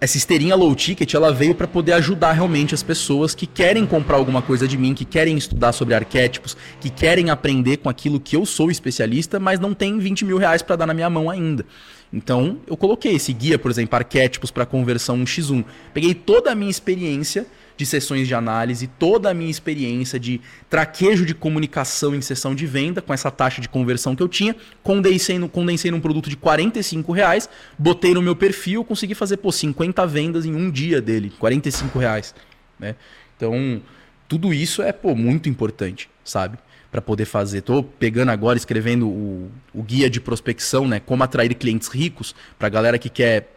essa esteirinha low ticket, ela veio para poder ajudar realmente as pessoas que querem comprar alguma coisa de mim, que querem estudar sobre arquétipos, que querem aprender com aquilo que eu sou especialista, mas não tem 20 mil reais para dar na minha mão ainda. Então, eu coloquei esse guia, por exemplo, arquétipos para conversão 1x1. Peguei toda a minha experiência de sessões de análise, toda a minha experiência de traquejo de comunicação em sessão de venda, com essa taxa de conversão que eu tinha, condensei, no, condensei num produto de 45 reais, botei no meu perfil, consegui fazer pô, 50 vendas em um dia dele, 45 reais. Né? Então, tudo isso é pô, muito importante, sabe? Para poder fazer. Estou pegando agora, escrevendo o, o, guia de prospecção, né? Como atrair clientes ricos, para galera que quer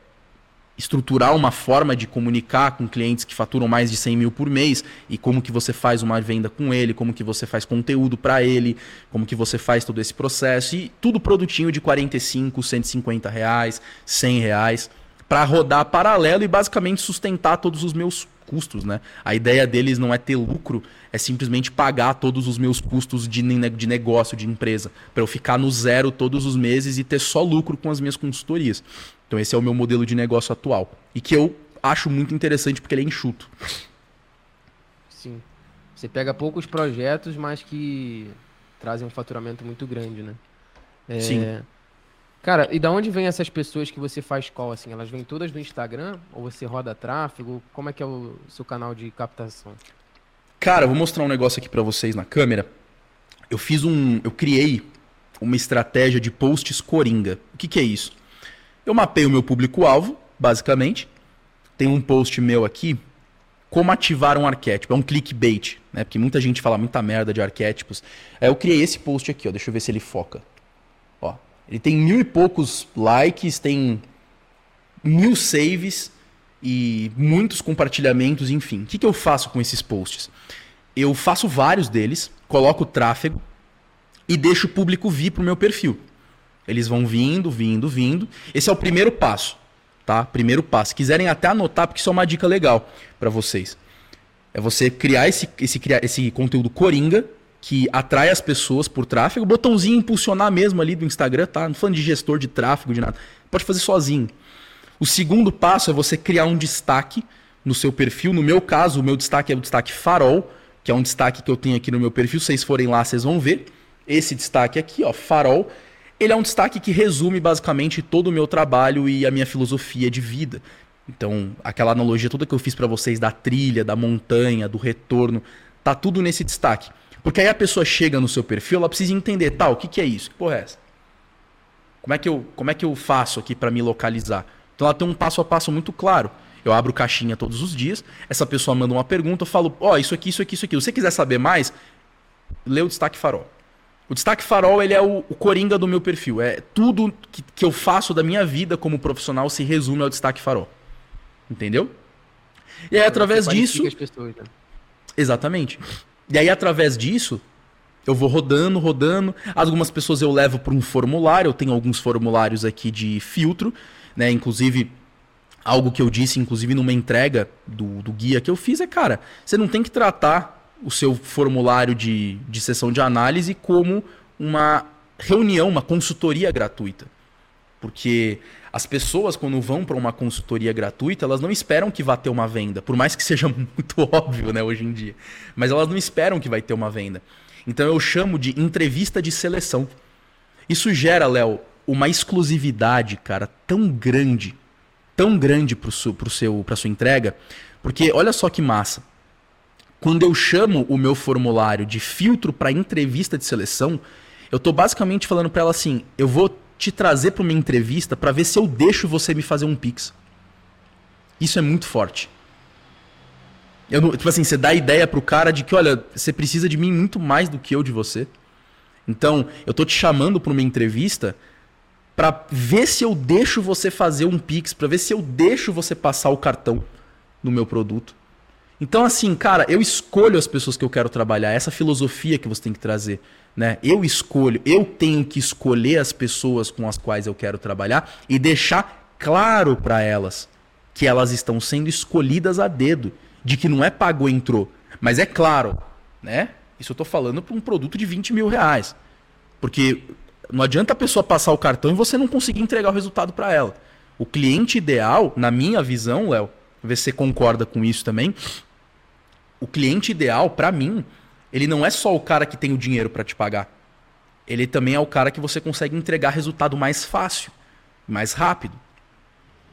estruturar uma forma de comunicar com clientes que faturam mais de 100 mil por mês e como que você faz uma venda com ele, como que você faz conteúdo para ele, como que você faz todo esse processo e tudo produtinho de 45, 150 reais, 100 reais para rodar paralelo e basicamente sustentar todos os meus custos, né? A ideia deles não é ter lucro, é simplesmente pagar todos os meus custos de, de negócio, de empresa, para eu ficar no zero todos os meses e ter só lucro com as minhas consultorias. Então esse é o meu modelo de negócio atual e que eu acho muito interessante porque ele é enxuto. Sim. Você pega poucos projetos, mas que trazem um faturamento muito grande, né? É... Sim. Cara, e da onde vem essas pessoas que você faz call, assim? Elas vêm todas do Instagram? Ou você roda tráfego? Como é que é o seu canal de captação? Cara, eu vou mostrar um negócio aqui para vocês na câmera. Eu fiz um... Eu criei uma estratégia de posts coringa. O que, que é isso? Eu mapei o meu público-alvo, basicamente. Tem um post meu aqui, como ativar um arquétipo. É um clickbait, né? Porque muita gente fala muita merda de arquétipos. Aí eu criei esse post aqui, ó. Deixa eu ver se ele foca. Ele tem mil e poucos likes, tem mil saves e muitos compartilhamentos, enfim. O que, que eu faço com esses posts? Eu faço vários deles, coloco tráfego e deixo o público vir para o meu perfil. Eles vão vindo, vindo, vindo. Esse é o primeiro passo, tá? Primeiro passo. Se quiserem até anotar, porque isso é uma dica legal para vocês. É você criar esse, esse, esse conteúdo coringa que atrai as pessoas por tráfego. Botãozinho impulsionar mesmo ali do Instagram, tá? Não falando de gestor de tráfego, de nada. Pode fazer sozinho. O segundo passo é você criar um destaque no seu perfil. No meu caso, o meu destaque é o destaque farol, que é um destaque que eu tenho aqui no meu perfil. Se vocês forem lá, vocês vão ver. Esse destaque aqui, ó, farol, ele é um destaque que resume basicamente todo o meu trabalho e a minha filosofia de vida. Então, aquela analogia toda que eu fiz para vocês da trilha, da montanha, do retorno, tá tudo nesse destaque. Porque aí a pessoa chega no seu perfil, ela precisa entender, tal, o que, que é isso? Que porra é essa? Como é que eu, como é que eu faço aqui para me localizar? Então ela tem um passo a passo muito claro. Eu abro caixinha todos os dias, essa pessoa manda uma pergunta, eu falo, ó, oh, isso aqui, isso aqui, isso aqui. Se você quiser saber mais, lê o destaque farol. O destaque farol, ele é o, o coringa do meu perfil. É tudo que, que eu faço da minha vida como profissional se resume ao destaque farol. Entendeu? E aí, através disso. Pessoas, né? Exatamente. E aí, através disso, eu vou rodando, rodando. Algumas pessoas eu levo para um formulário. Eu tenho alguns formulários aqui de filtro, né? Inclusive, algo que eu disse, inclusive, numa entrega do, do guia que eu fiz é, cara, você não tem que tratar o seu formulário de, de sessão de análise como uma reunião, uma consultoria gratuita. Porque as pessoas, quando vão para uma consultoria gratuita, elas não esperam que vá ter uma venda, por mais que seja muito óbvio, né, hoje em dia. Mas elas não esperam que vai ter uma venda. Então eu chamo de entrevista de seleção. Isso gera, Léo, uma exclusividade, cara, tão grande, tão grande para pro seu, pra sua entrega, porque olha só que massa. Quando eu chamo o meu formulário de filtro para entrevista de seleção, eu estou basicamente falando para ela assim: eu vou te trazer para uma entrevista para ver se eu deixo você me fazer um pix. Isso é muito forte. Eu não, tipo assim, você dá a ideia pro cara de que, olha, você precisa de mim muito mais do que eu de você. Então, eu tô te chamando para uma entrevista para ver se eu deixo você fazer um Pix, para ver se eu deixo você passar o cartão no meu produto. Então, assim, cara, eu escolho as pessoas que eu quero trabalhar, essa filosofia que você tem que trazer. Né? Eu escolho, eu tenho que escolher as pessoas com as quais eu quero trabalhar e deixar claro para elas que elas estão sendo escolhidas a dedo, de que não é pagou entrou. Mas é claro, né? Isso eu estou falando para um produto de 20 mil reais. Porque não adianta a pessoa passar o cartão e você não conseguir entregar o resultado para ela. O cliente ideal, na minha visão, Léo, ver se você concorda com isso também. O cliente ideal, para mim, ele não é só o cara que tem o dinheiro para te pagar. Ele também é o cara que você consegue entregar resultado mais fácil, mais rápido.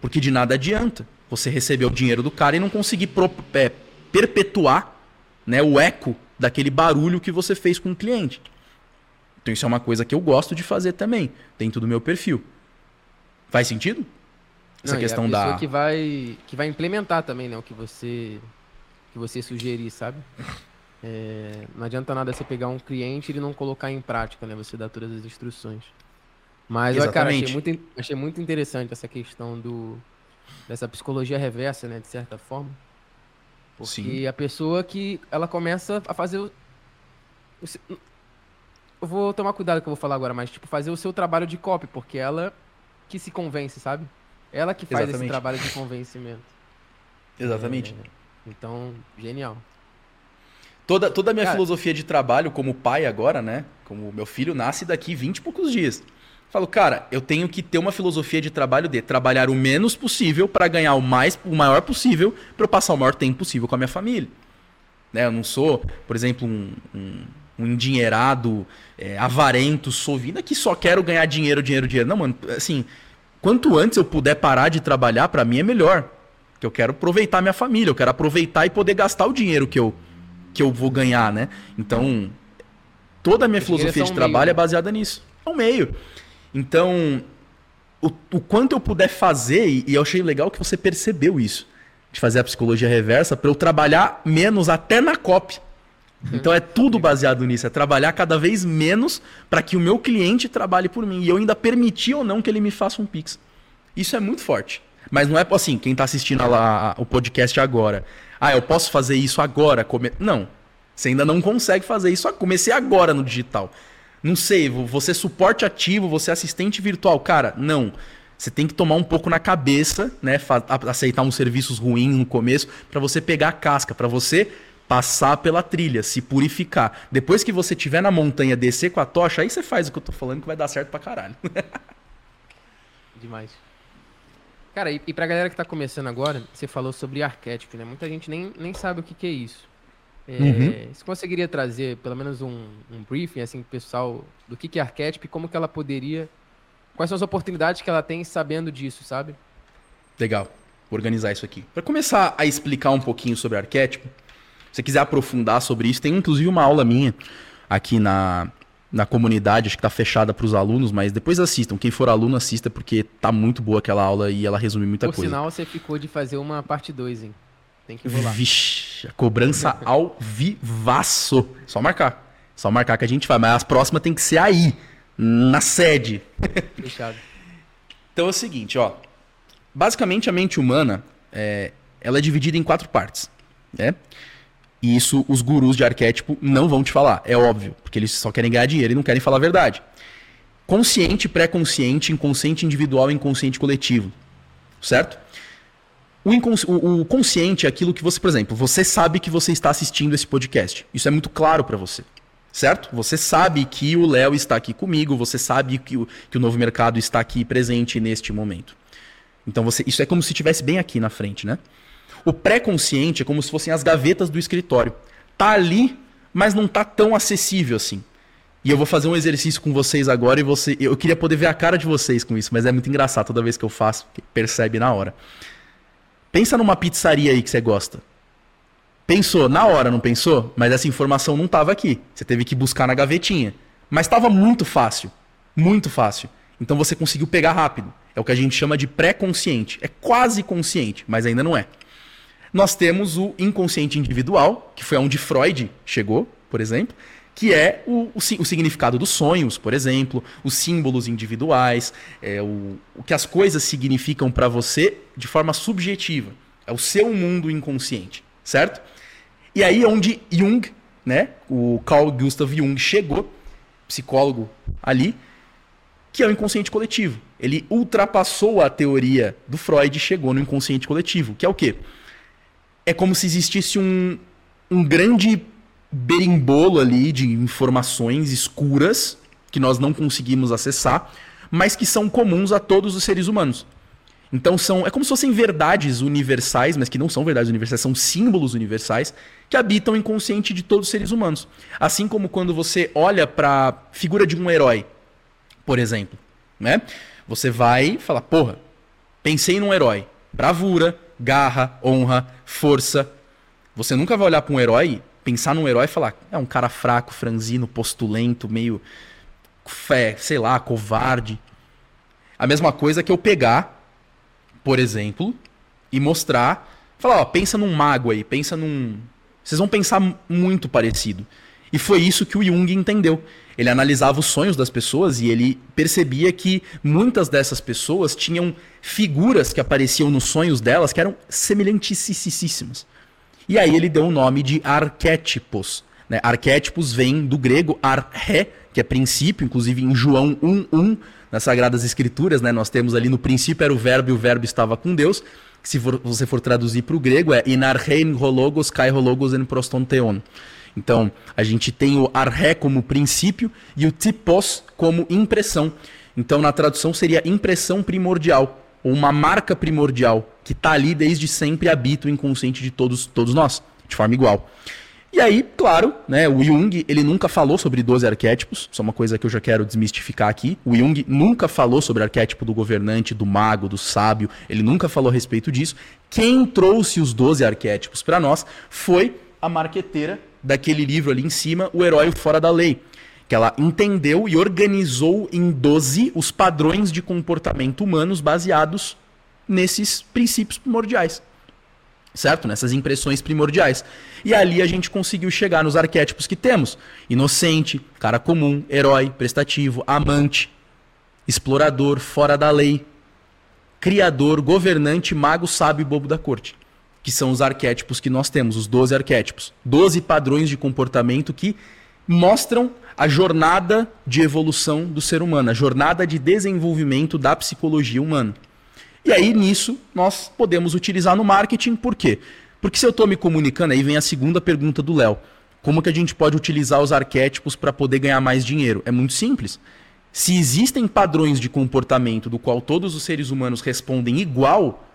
Porque de nada adianta você receber o dinheiro do cara e não conseguir pro, é, perpetuar né, o eco daquele barulho que você fez com o cliente. Então isso é uma coisa que eu gosto de fazer também, dentro do meu perfil. Faz sentido? Essa Não, questão e a da que vai que vai implementar também, né, o que você que você sugerir, sabe? É, não adianta nada você pegar um cliente e ele não colocar em prática, né? Você dá todas as instruções. Mas, olha, cara, achei muito, achei muito interessante essa questão do dessa psicologia reversa, né, de certa forma. Porque Sim. a pessoa que ela começa a fazer o, o, eu vou tomar cuidado que eu vou falar agora, mas tipo fazer o seu trabalho de copy, porque ela que se convence, sabe? Ela que faz Exatamente. esse trabalho de convencimento. Exatamente. É, então, genial. Toda, toda a minha Cara, filosofia de trabalho como pai agora, né? Como meu filho nasce daqui 20 e poucos dias. Falo, cara, eu tenho que ter uma filosofia de trabalho de trabalhar o menos possível para ganhar o mais, o maior possível, para eu passar o maior tempo possível com a minha família. Né? Eu não sou, por exemplo, um, um, um endinheirado, é, avarento, sovina que só quero ganhar dinheiro, dinheiro, dinheiro. Não, mano, assim, quanto antes eu puder parar de trabalhar, para mim é melhor. Que eu quero aproveitar minha família, eu quero aproveitar e poder gastar o dinheiro que eu, que eu vou ganhar, né? Então, toda a minha filosofia de trabalho meio, é baseada nisso. É um meio. Então, o, o quanto eu puder fazer, e, e eu achei legal que você percebeu isso, de fazer a psicologia reversa, para eu trabalhar menos até na COP. Então é tudo baseado nisso, é trabalhar cada vez menos para que o meu cliente trabalhe por mim. E eu ainda permitir ou não que ele me faça um Pix. Isso é muito forte. Mas não é assim, quem está assistindo lá o podcast agora. Ah, eu posso fazer isso agora? Come... Não. Você ainda não consegue fazer isso. Comecei agora no digital. Não sei, você suporte ativo, você assistente virtual. Cara, não. Você tem que tomar um pouco na cabeça, né? Aceitar uns serviços ruins no começo, para você pegar a casca, para você passar pela trilha, se purificar. Depois que você estiver na montanha, descer com a tocha, aí você faz o que eu tô falando que vai dar certo pra caralho. Demais. Cara, e, e pra galera que tá começando agora, você falou sobre arquétipo, né? Muita gente nem, nem sabe o que, que é isso. É, uhum. Você conseguiria trazer pelo menos um, um briefing assim pessoal do que, que é arquétipo e como que ela poderia. Quais são as oportunidades que ela tem sabendo disso, sabe? Legal. Vou organizar isso aqui. Para começar a explicar um pouquinho sobre arquétipo, se você quiser aprofundar sobre isso, tem inclusive uma aula minha aqui na, na comunidade, acho que está fechada para os alunos, mas depois assistam. Quem for aluno, assista, porque tá muito boa aquela aula e ela resume muita Por coisa. Por sinal, você ficou de fazer uma parte 2, hein? Tem que rolar. Vixe, a cobrança ao vivaço. Só marcar. Só marcar que a gente vai. Mas as próximas tem que ser aí, na sede. Fechado. então é o seguinte, ó. Basicamente a mente humana é, ela é dividida em quatro partes, né? E isso os gurus de arquétipo não vão te falar, é óbvio, porque eles só querem ganhar dinheiro e não querem falar a verdade. Consciente, pré-consciente, inconsciente individual e inconsciente coletivo. Certo? O, o, consciente é aquilo que você, por exemplo, você sabe que você está assistindo esse podcast. Isso é muito claro para você. Certo? Você sabe que o Léo está aqui comigo, você sabe que o, que o novo mercado está aqui presente neste momento. Então você, isso é como se estivesse bem aqui na frente, né? O pré-consciente é como se fossem as gavetas do escritório. Tá ali, mas não tá tão acessível assim. E eu vou fazer um exercício com vocês agora e você, eu queria poder ver a cara de vocês com isso, mas é muito engraçado toda vez que eu faço, percebe na hora. Pensa numa pizzaria aí que você gosta. Pensou na hora, não pensou? Mas essa informação não estava aqui. Você teve que buscar na gavetinha. Mas estava muito fácil. Muito fácil. Então você conseguiu pegar rápido. É o que a gente chama de pré-consciente. É quase consciente, mas ainda não é. Nós temos o inconsciente individual, que foi onde Freud chegou, por exemplo, que é o, o, o, significado dos sonhos, por exemplo, os símbolos individuais, é, o, o que as coisas significam para você de forma subjetiva. É o seu mundo inconsciente, certo? E aí é onde Jung, né, o Carl Gustav Jung chegou, psicólogo ali, que é o inconsciente coletivo. Ele ultrapassou a teoria do Freud e chegou no inconsciente coletivo, que é o quê? É como se existisse um, um grande berimbolo ali de informações escuras que nós não conseguimos acessar, mas que são comuns a todos os seres humanos. Então são, é como se fossem verdades universais, mas que não são verdades universais, são símbolos universais que habitam o inconsciente de todos os seres humanos. Assim como quando você olha para a figura de um herói, por exemplo, né? Você vai falar, porra, pensei num herói, bravura, garra, honra, força. Você nunca vai olhar para um herói pensar num herói e falar, é um cara fraco, franzino, postulento, meio, fé, sei lá, covarde. A mesma coisa que eu pegar, por exemplo, e mostrar, falar, ó, pensa num mago aí, pensa num... Vocês vão pensar muito parecido. E foi isso que o Jung entendeu. Ele analisava os sonhos das pessoas e ele percebia que muitas dessas pessoas tinham figuras que apareciam nos sonhos delas que eram semelhantíssimas. E aí ele deu o nome de arquétipos. Né? Arquétipos vem do grego arré, que é princípio, inclusive em João 1.1, nas Sagradas Escrituras, né? nós temos ali no princípio era o verbo e o verbo estava com Deus. Se for, você for traduzir para o grego é inarhein hologos kai hologos en prostonteon. Então, a gente tem o arré como princípio e o tipos como impressão. Então, na tradução seria impressão primordial ou uma marca primordial que está ali desde sempre habita o inconsciente de todos, todos nós, de forma igual. E aí, claro, né, o Jung, ele nunca falou sobre 12 arquétipos, isso é uma coisa que eu já quero desmistificar aqui. O Jung nunca falou sobre o arquétipo do governante, do mago, do sábio, ele nunca falou a respeito disso. Quem trouxe os 12 arquétipos para nós foi a marqueteira daquele livro ali em cima, O Herói Fora da Lei que ela entendeu e organizou em 12 os padrões de comportamento humanos baseados nesses princípios primordiais. Certo? Nessas impressões primordiais. E ali a gente conseguiu chegar nos arquétipos que temos: inocente, cara comum, herói, prestativo, amante, explorador, fora da lei, criador, governante, mago, sábio e bobo da corte. Que são os arquétipos que nós temos, os 12 arquétipos. 12 padrões de comportamento que mostram a jornada de evolução do ser humano, a jornada de desenvolvimento da psicologia humana. E aí, nisso, nós podemos utilizar no marketing, por quê? Porque se eu estou me comunicando, aí vem a segunda pergunta do Léo. Como que a gente pode utilizar os arquétipos para poder ganhar mais dinheiro? É muito simples. Se existem padrões de comportamento do qual todos os seres humanos respondem igual,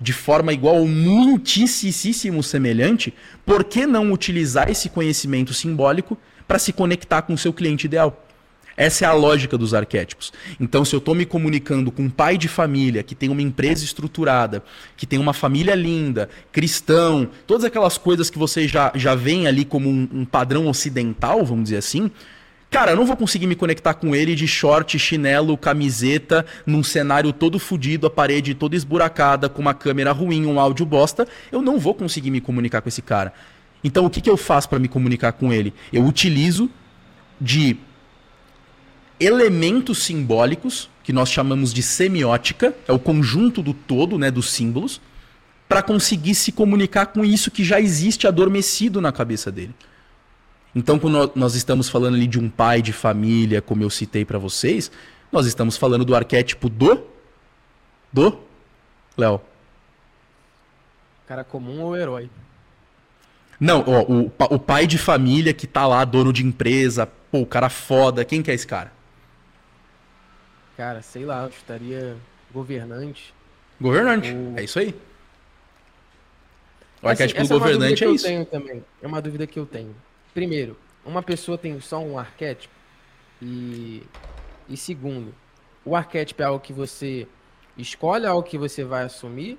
de forma igual ou muitíssimo semelhante, por que não utilizar esse conhecimento simbólico para se conectar com o seu cliente ideal. Essa é a lógica dos arquétipos. Então, se eu estou me comunicando com um pai de família que tem uma empresa estruturada, que tem uma família linda, cristão, todas aquelas coisas que você já, já vem ali como um, um padrão ocidental, vamos dizer assim, Cara, eu não vou conseguir me conectar com ele de short, chinelo, camiseta, num cenário todo fodido, a parede toda esburacada, com uma câmera ruim, um áudio bosta. Eu não vou conseguir me comunicar com esse cara. Então, o que, que eu faço para me comunicar com ele? Eu utilizo de elementos simbólicos, que nós chamamos de semiótica, é o conjunto do todo, né, dos símbolos, para conseguir se comunicar com isso que já existe adormecido na cabeça dele. Então, quando nós estamos falando ali de um pai de família, como eu citei para vocês, nós estamos falando do arquétipo do do Léo. Cara comum ou herói? Não, ó, o, o pai de família que tá lá, dono de empresa, pô, o cara foda, quem que é esse cara? Cara, sei lá, eu estaria governante. Governante, ou... é isso aí. O assim, arquétipo do é governante é, é isso. Também. É uma dúvida que eu tenho. Primeiro, uma pessoa tem só um arquétipo? E, e segundo, o arquétipo é algo que você escolhe, algo que você vai assumir?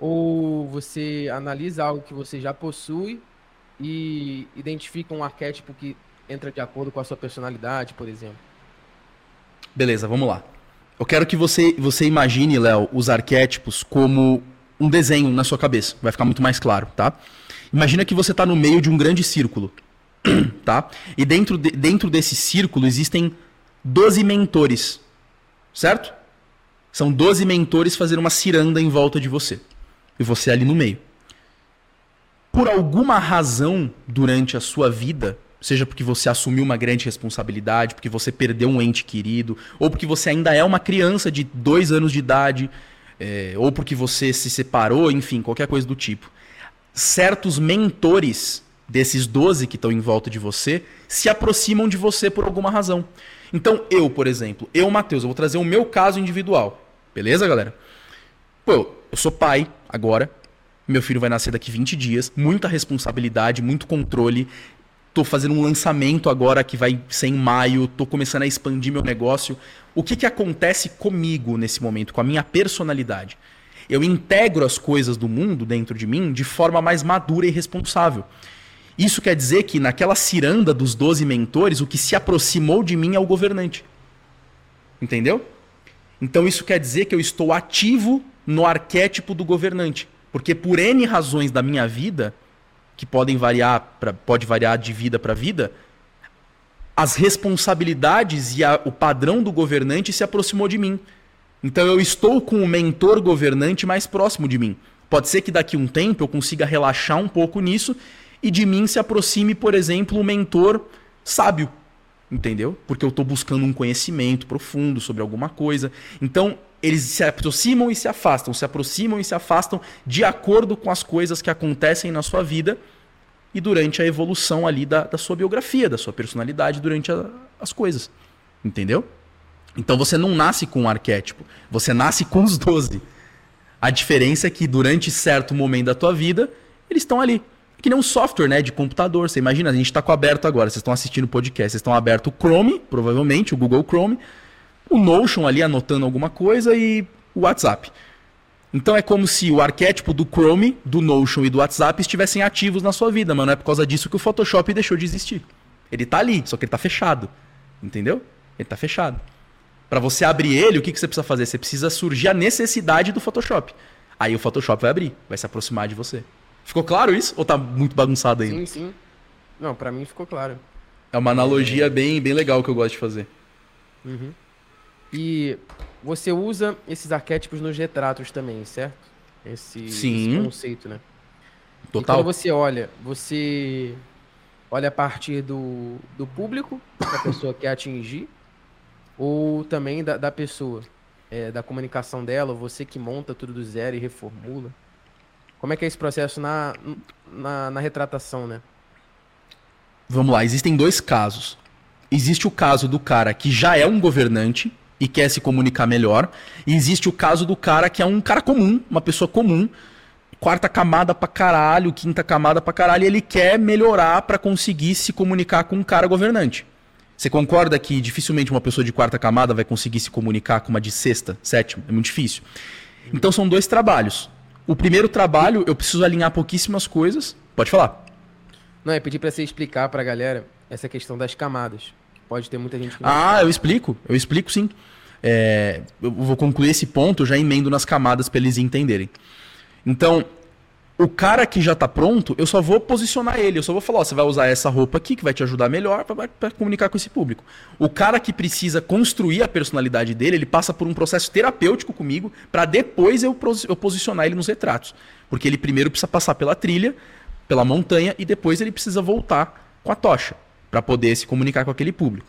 Ou você analisa algo que você já possui e identifica um arquétipo que entra de acordo com a sua personalidade, por exemplo? Beleza, vamos lá. Eu quero que você, você imagine, Léo, os arquétipos como um desenho na sua cabeça. Vai ficar muito mais claro, tá? Imagina que você está no meio de um grande círculo. tá? E dentro, de, dentro desse círculo existem 12 mentores, certo? São 12 mentores fazendo uma ciranda em volta de você. E você ali no meio. Por alguma razão durante a sua vida, seja porque você assumiu uma grande responsabilidade, porque você perdeu um ente querido, ou porque você ainda é uma criança de dois anos de idade, é, ou porque você se separou, enfim, qualquer coisa do tipo. Certos mentores desses 12 que estão em volta de você se aproximam de você por alguma razão. Então, eu, por exemplo, eu, Matheus, eu vou trazer o meu caso individual. Beleza, galera? Pô, eu sou pai agora. Meu filho vai nascer daqui 20 dias. Muita responsabilidade, muito controle. Tô fazendo um lançamento agora que vai ser em maio. Tô começando a expandir meu negócio. O que, que acontece comigo nesse momento, com a minha personalidade? Eu integro as coisas do mundo dentro de mim de forma mais madura e responsável. Isso quer dizer que naquela ciranda dos 12 mentores, o que se aproximou de mim é o governante. Entendeu? Então isso quer dizer que eu estou ativo no arquétipo do governante. Porque por N razões da minha vida, que podem variar, pra, pode variar de vida para vida, as responsabilidades e a, o padrão do governante se aproximou de mim. Então eu estou com o mentor governante mais próximo de mim. Pode ser que daqui a um tempo eu consiga relaxar um pouco nisso e de mim se aproxime, por exemplo, o mentor sábio. Entendeu? Porque eu estou buscando um conhecimento profundo sobre alguma coisa. Então, eles se aproximam e se afastam, se aproximam e se afastam de acordo com as coisas que acontecem na sua vida e durante a evolução ali da, da sua biografia, da sua personalidade, durante a, as coisas. Entendeu? Então você não nasce com um arquétipo, você nasce com os 12. A diferença é que durante certo momento da tua vida, eles estão ali. Que nem um software, né, de computador. Você imagina, a gente está com aberto agora, vocês estão assistindo o podcast, vocês estão aberto o Chrome, provavelmente, o Google Chrome, o Notion ali anotando alguma coisa e o WhatsApp. Então é como se o arquétipo do Chrome, do Notion e do WhatsApp estivessem ativos na sua vida, mas não é por causa disso que o Photoshop deixou de existir. Ele está ali, só que ele está fechado. Entendeu? Ele está fechado. Para você abrir ele, o que, que você precisa fazer? Você precisa surgir a necessidade do Photoshop. Aí o Photoshop vai abrir, vai se aproximar de você. Ficou claro isso? Ou tá muito bagunçado ainda? Sim, sim. Não, para mim ficou claro. É uma analogia é... bem, bem legal que eu gosto de fazer. Uhum. E você usa esses arquétipos nos retratos também, certo? Esse, sim. esse conceito, né? Total. E quando você olha, você olha a partir do, do público que a pessoa quer atingir ou também da, da pessoa, é, da comunicação dela, você que monta tudo do zero e reformula? Como é que é esse processo na, na, na retratação, né? Vamos lá, existem dois casos. Existe o caso do cara que já é um governante e quer se comunicar melhor. E existe o caso do cara que é um cara comum, uma pessoa comum, quarta camada pra caralho, quinta camada pra caralho, e ele quer melhorar para conseguir se comunicar com um cara governante. Você concorda que dificilmente uma pessoa de quarta camada vai conseguir se comunicar com uma de sexta, sétima? É muito difícil. Então são dois trabalhos. O primeiro trabalho, eu preciso alinhar pouquíssimas coisas. Pode falar. Não, é pedir para você explicar para a galera essa questão das camadas. Pode ter muita gente que não Ah, sabe. eu explico. Eu explico sim. É, eu vou concluir esse ponto, já emendo nas camadas para eles entenderem. Então, o cara que já está pronto, eu só vou posicionar ele. Eu só vou falar, ó, você vai usar essa roupa aqui que vai te ajudar melhor para comunicar com esse público. O cara que precisa construir a personalidade dele, ele passa por um processo terapêutico comigo para depois eu, eu posicionar ele nos retratos. Porque ele primeiro precisa passar pela trilha, pela montanha e depois ele precisa voltar com a tocha para poder se comunicar com aquele público.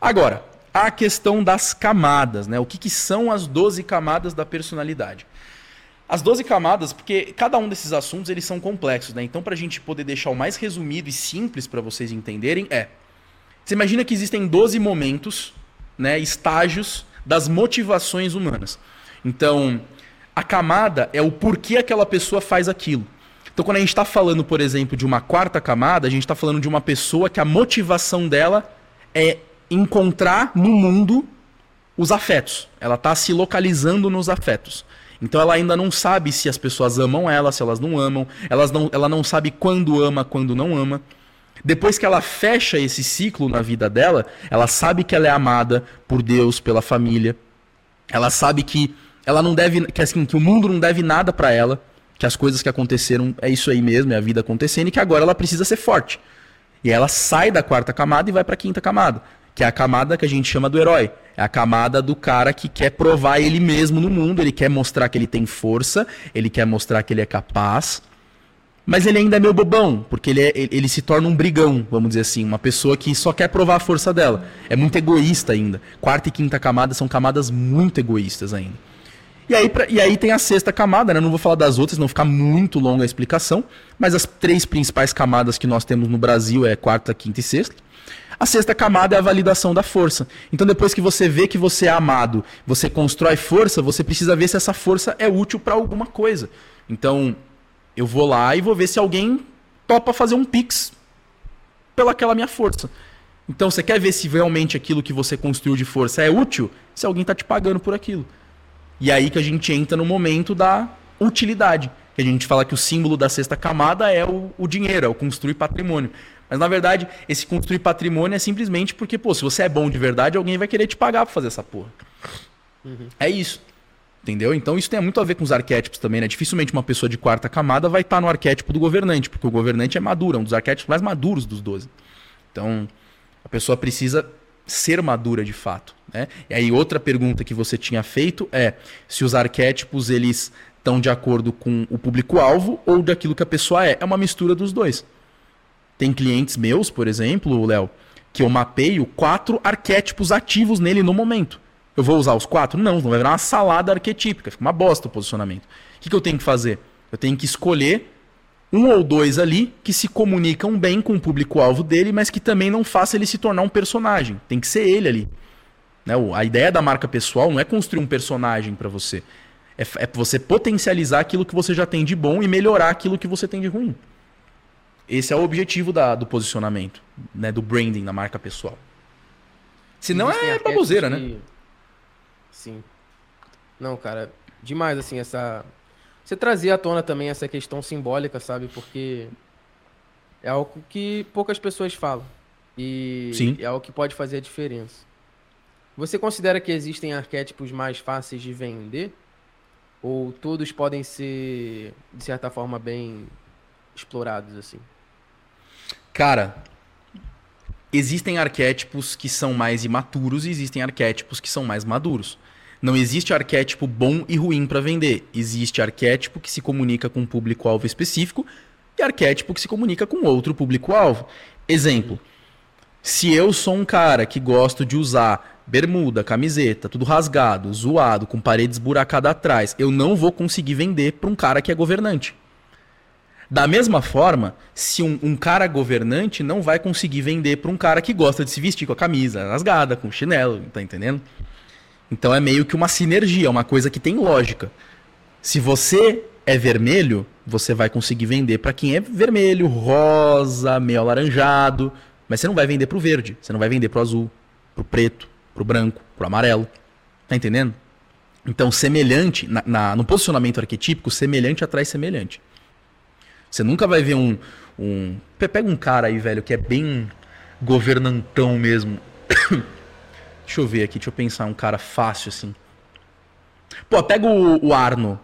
Agora, a questão das camadas, né? O que, que são as 12 camadas da personalidade? As 12 camadas, porque cada um desses assuntos eles são complexos, né? Então, para a gente poder deixar o mais resumido e simples para vocês entenderem, é: você imagina que existem 12 momentos, né, estágios das motivações humanas. Então, a camada é o porquê aquela pessoa faz aquilo. Então, quando a gente está falando, por exemplo, de uma quarta camada, a gente está falando de uma pessoa que a motivação dela é encontrar no mundo os afetos. Ela está se localizando nos afetos. Então ela ainda não sabe se as pessoas amam ela, se elas não amam. Elas não, ela não sabe quando ama, quando não ama. Depois que ela fecha esse ciclo na vida dela, ela sabe que ela é amada por Deus, pela família. Ela sabe que ela não deve, que assim, que o mundo não deve nada para ela, que as coisas que aconteceram é isso aí mesmo, é a vida acontecendo e que agora ela precisa ser forte. E ela sai da quarta camada e vai para a quinta camada, que é a camada que a gente chama do herói. É a camada do cara que quer provar ele mesmo no mundo, ele quer mostrar que ele tem força, ele quer mostrar que ele é capaz. Mas ele ainda é meio bobão, porque ele, é, ele se torna um brigão, vamos dizer assim, uma pessoa que só quer provar a força dela. É muito egoísta ainda. Quarta e quinta camada são camadas muito egoístas ainda. E aí, pra, e aí tem a sexta camada, né? Não vou falar das outras, não ficar muito longa a explicação. Mas as três principais camadas que nós temos no Brasil é quarta, quinta e sexta. A sexta camada é a validação da força. Então, depois que você vê que você é amado, você constrói força, você precisa ver se essa força é útil para alguma coisa. Então, eu vou lá e vou ver se alguém topa fazer um pix pelaquela minha força. Então, você quer ver se realmente aquilo que você construiu de força é útil? Se alguém está te pagando por aquilo. E aí que a gente entra no momento da utilidade. Que a gente fala que o símbolo da sexta camada é o, o dinheiro, é o construir patrimônio. Mas na verdade, esse construir patrimônio é simplesmente porque, pô, se você é bom de verdade, alguém vai querer te pagar pra fazer essa porra. Uhum. É isso. Entendeu? Então isso tem muito a ver com os arquétipos também, né? Dificilmente uma pessoa de quarta camada vai estar tá no arquétipo do governante, porque o governante é maduro, é um dos arquétipos mais maduros dos 12. Então, a pessoa precisa ser madura de fato. Né? E aí outra pergunta que você tinha feito é se os arquétipos eles estão de acordo com o público-alvo ou daquilo que a pessoa é. É uma mistura dos dois. Tem clientes meus, por exemplo, Léo, que eu mapeio quatro arquétipos ativos nele no momento. Eu vou usar os quatro? Não, não vai virar uma salada arquetípica, fica uma bosta o posicionamento. O que, que eu tenho que fazer? Eu tenho que escolher um ou dois ali que se comunicam bem com o público-alvo dele, mas que também não faça ele se tornar um personagem. Tem que ser ele ali. Né? A ideia da marca pessoal não é construir um personagem para você. É, é você potencializar aquilo que você já tem de bom e melhorar aquilo que você tem de ruim. Esse é o objetivo da, do posicionamento, né? do branding na marca pessoal. Senão Existem é baboseira, né? que... né? Sim. Não, cara, demais assim essa você trazia à tona também essa questão simbólica, sabe? Porque é algo que poucas pessoas falam. E Sim. é algo que pode fazer a diferença. Você considera que existem arquétipos mais fáceis de vender? Ou todos podem ser, de certa forma, bem explorados, assim? Cara, existem arquétipos que são mais imaturos e existem arquétipos que são mais maduros. Não existe arquétipo bom e ruim para vender. Existe arquétipo que se comunica com um público-alvo específico e arquétipo que se comunica com outro público-alvo. Exemplo: se eu sou um cara que gosto de usar bermuda, camiseta, tudo rasgado, zoado, com paredes buracadas atrás, eu não vou conseguir vender para um cara que é governante. Da mesma forma, se um, um, cara governante não vai conseguir vender para um cara que gosta de se vestir com a camisa rasgada, com chinelo, tá entendendo? Então é meio que uma sinergia, uma coisa que tem lógica. Se você é vermelho, você vai conseguir vender para quem é vermelho, rosa, meio alaranjado, mas você não vai vender pro verde, você não vai vender pro azul, pro preto, pro branco, pro amarelo. Tá entendendo? Então, semelhante, na, na, no posicionamento arquetípico, semelhante atrai semelhante. Você nunca vai ver um, um. Pega um cara aí, velho, que é bem governantão mesmo. Deixa eu ver aqui, deixa eu pensar um cara fácil assim. Pô, pega o, o Arno.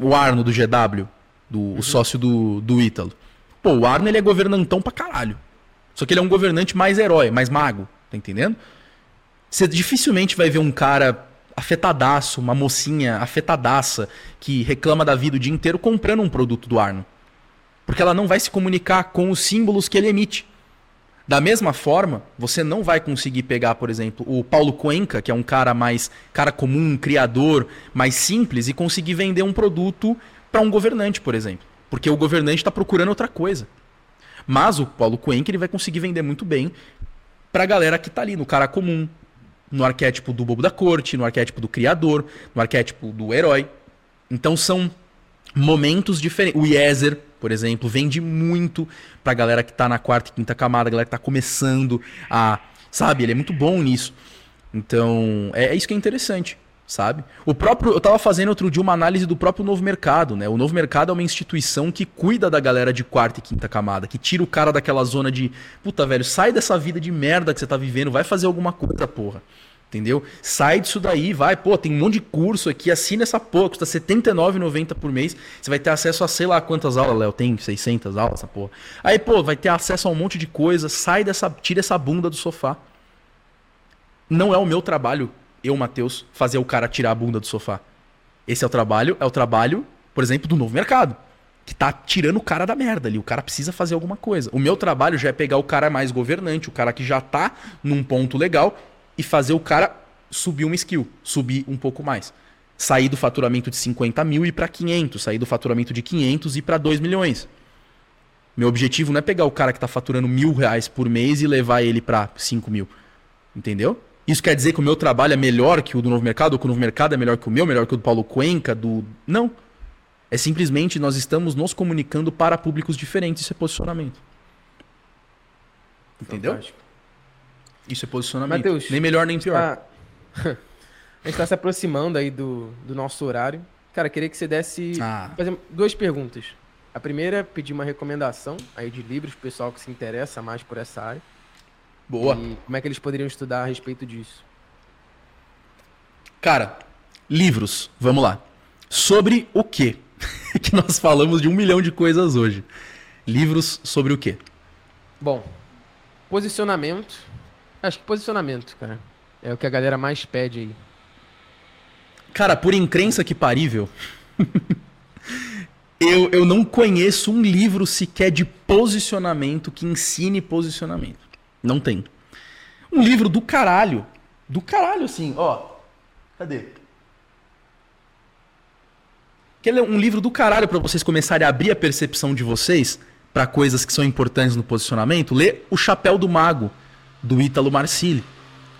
O Arno do GW, do, uhum. o sócio do, do Ítalo. Pô, o Arno ele é governantão pra caralho. Só que ele é um governante mais herói, mais mago, tá entendendo? Você dificilmente vai ver um cara afetadaço, uma mocinha afetadaça que reclama da vida o dia inteiro comprando um produto do Arno. Porque ela não vai se comunicar com os símbolos que ele emite. Da mesma forma, você não vai conseguir pegar, por exemplo, o Paulo Cuenca, que é um cara mais cara comum, criador, mais simples, e conseguir vender um produto para um governante, por exemplo. Porque o governante está procurando outra coisa. Mas o Paulo Cuenca ele vai conseguir vender muito bem para a galera que está ali, no cara comum, no arquétipo do bobo da corte, no arquétipo do criador, no arquétipo do herói. Então são momentos diferentes. O Yezer, por exemplo, vende muito pra galera que tá na quarta e quinta camada, galera que tá começando a. Sabe? Ele é muito bom nisso. Então, é, é isso que é interessante sabe? O próprio, eu tava fazendo outro dia uma análise do próprio Novo Mercado, né? O Novo Mercado é uma instituição que cuida da galera de quarta e quinta camada, que tira o cara daquela zona de, puta, velho, sai dessa vida de merda que você tá vivendo, vai fazer alguma coisa, porra. Entendeu? Sai disso daí, vai, pô, tem um monte de curso aqui, assina essa porra, custa R$ 79,90 por mês. Você vai ter acesso a sei lá quantas aulas, Léo, tem 600 aulas essa porra. Aí, pô, vai ter acesso a um monte de coisa, sai dessa, tira essa bunda do sofá. Não é o meu trabalho, eu, Matheus, fazer o cara tirar a bunda do sofá. Esse é o trabalho, é o trabalho, por exemplo, do novo mercado. Que tá tirando o cara da merda ali. O cara precisa fazer alguma coisa. O meu trabalho já é pegar o cara mais governante, o cara que já tá num ponto legal e fazer o cara subir uma skill, subir um pouco mais. Sair do faturamento de 50 mil e ir para 500, sair do faturamento de 500 e ir para 2 milhões. Meu objetivo não é pegar o cara que está faturando mil reais por mês e levar ele para 5 mil. Entendeu? Isso quer dizer que o meu trabalho é melhor que o do novo mercado, ou que o novo mercado é melhor que o meu, melhor que o do Paulo Cuenca, do. Não. É simplesmente nós estamos nos comunicando para públicos diferentes. Isso é posicionamento. Entendeu? Fantástico. Isso é posicionamento. Mateus, nem melhor nem pior. Tá... a gente está se aproximando aí do, do nosso horário. Cara, queria que você desse ah. fazer duas perguntas. A primeira é pedir uma recomendação aí de livros pro pessoal que se interessa mais por essa área. Boa. E como é que eles poderiam estudar a respeito disso? Cara, livros, vamos lá. Sobre o quê? que nós falamos de um milhão de coisas hoje. Livros sobre o quê? Bom, posicionamento. Acho que posicionamento, cara. É o que a galera mais pede aí. Cara, por incrença que parível, eu, eu não conheço um livro sequer de posicionamento que ensine posicionamento. Não tem. Um livro do caralho. Do caralho, assim, ó. Cadê? Quer ler um livro do caralho para vocês começarem a abrir a percepção de vocês para coisas que são importantes no posicionamento? Lê O Chapéu do Mago, do Ítalo Marcilli.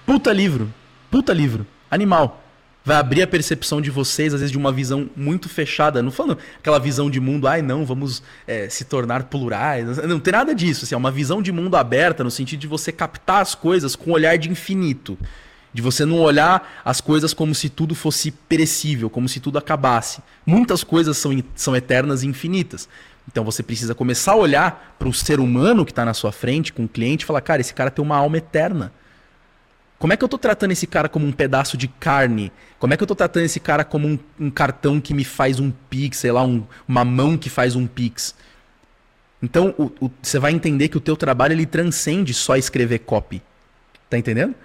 Puta livro. Puta livro. Animal vai abrir a percepção de vocês, às vezes, de uma visão muito fechada. Não falando aquela visão de mundo, ai não, vamos é, se tornar plurais. Não tem nada disso. Assim, é uma visão de mundo aberta, no sentido de você captar as coisas com um olhar de infinito. De você não olhar as coisas como se tudo fosse perecível, como se tudo acabasse. Muitas coisas são, são eternas e infinitas. Então você precisa começar a olhar para o ser humano que está na sua frente, com o cliente, e falar: cara, esse cara tem uma alma eterna. Como é que eu tô tratando esse cara como um pedaço de carne? Como é que eu tô tratando esse cara como um, um cartão que me faz um pix, sei lá, um, uma mão que faz um pix? Então, você vai entender que o teu trabalho ele transcende só escrever copy. Tá entendendo?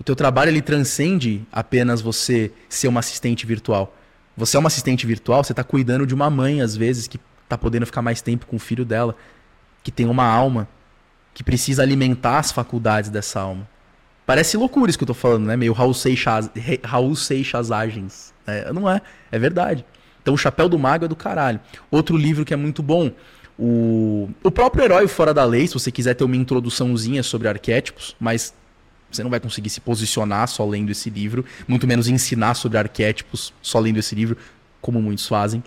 O teu trabalho ele transcende apenas você ser uma assistente virtual. Você é uma assistente virtual, você está cuidando de uma mãe às vezes que está podendo ficar mais tempo com o filho dela, que tem uma alma, que precisa alimentar as faculdades dessa alma. Parece loucura isso que eu tô falando, né? Meio Raul Seixas, Raul Seixasagens. É, não é, é verdade. Então o Chapéu do Mago é do caralho. Outro livro que é muito bom, o, o próprio Herói Fora da Lei, se você quiser ter uma introduçãozinha sobre arquétipos, mas você não vai conseguir se posicionar só lendo esse livro, muito menos ensinar sobre arquétipos só lendo esse livro, como muitos fazem.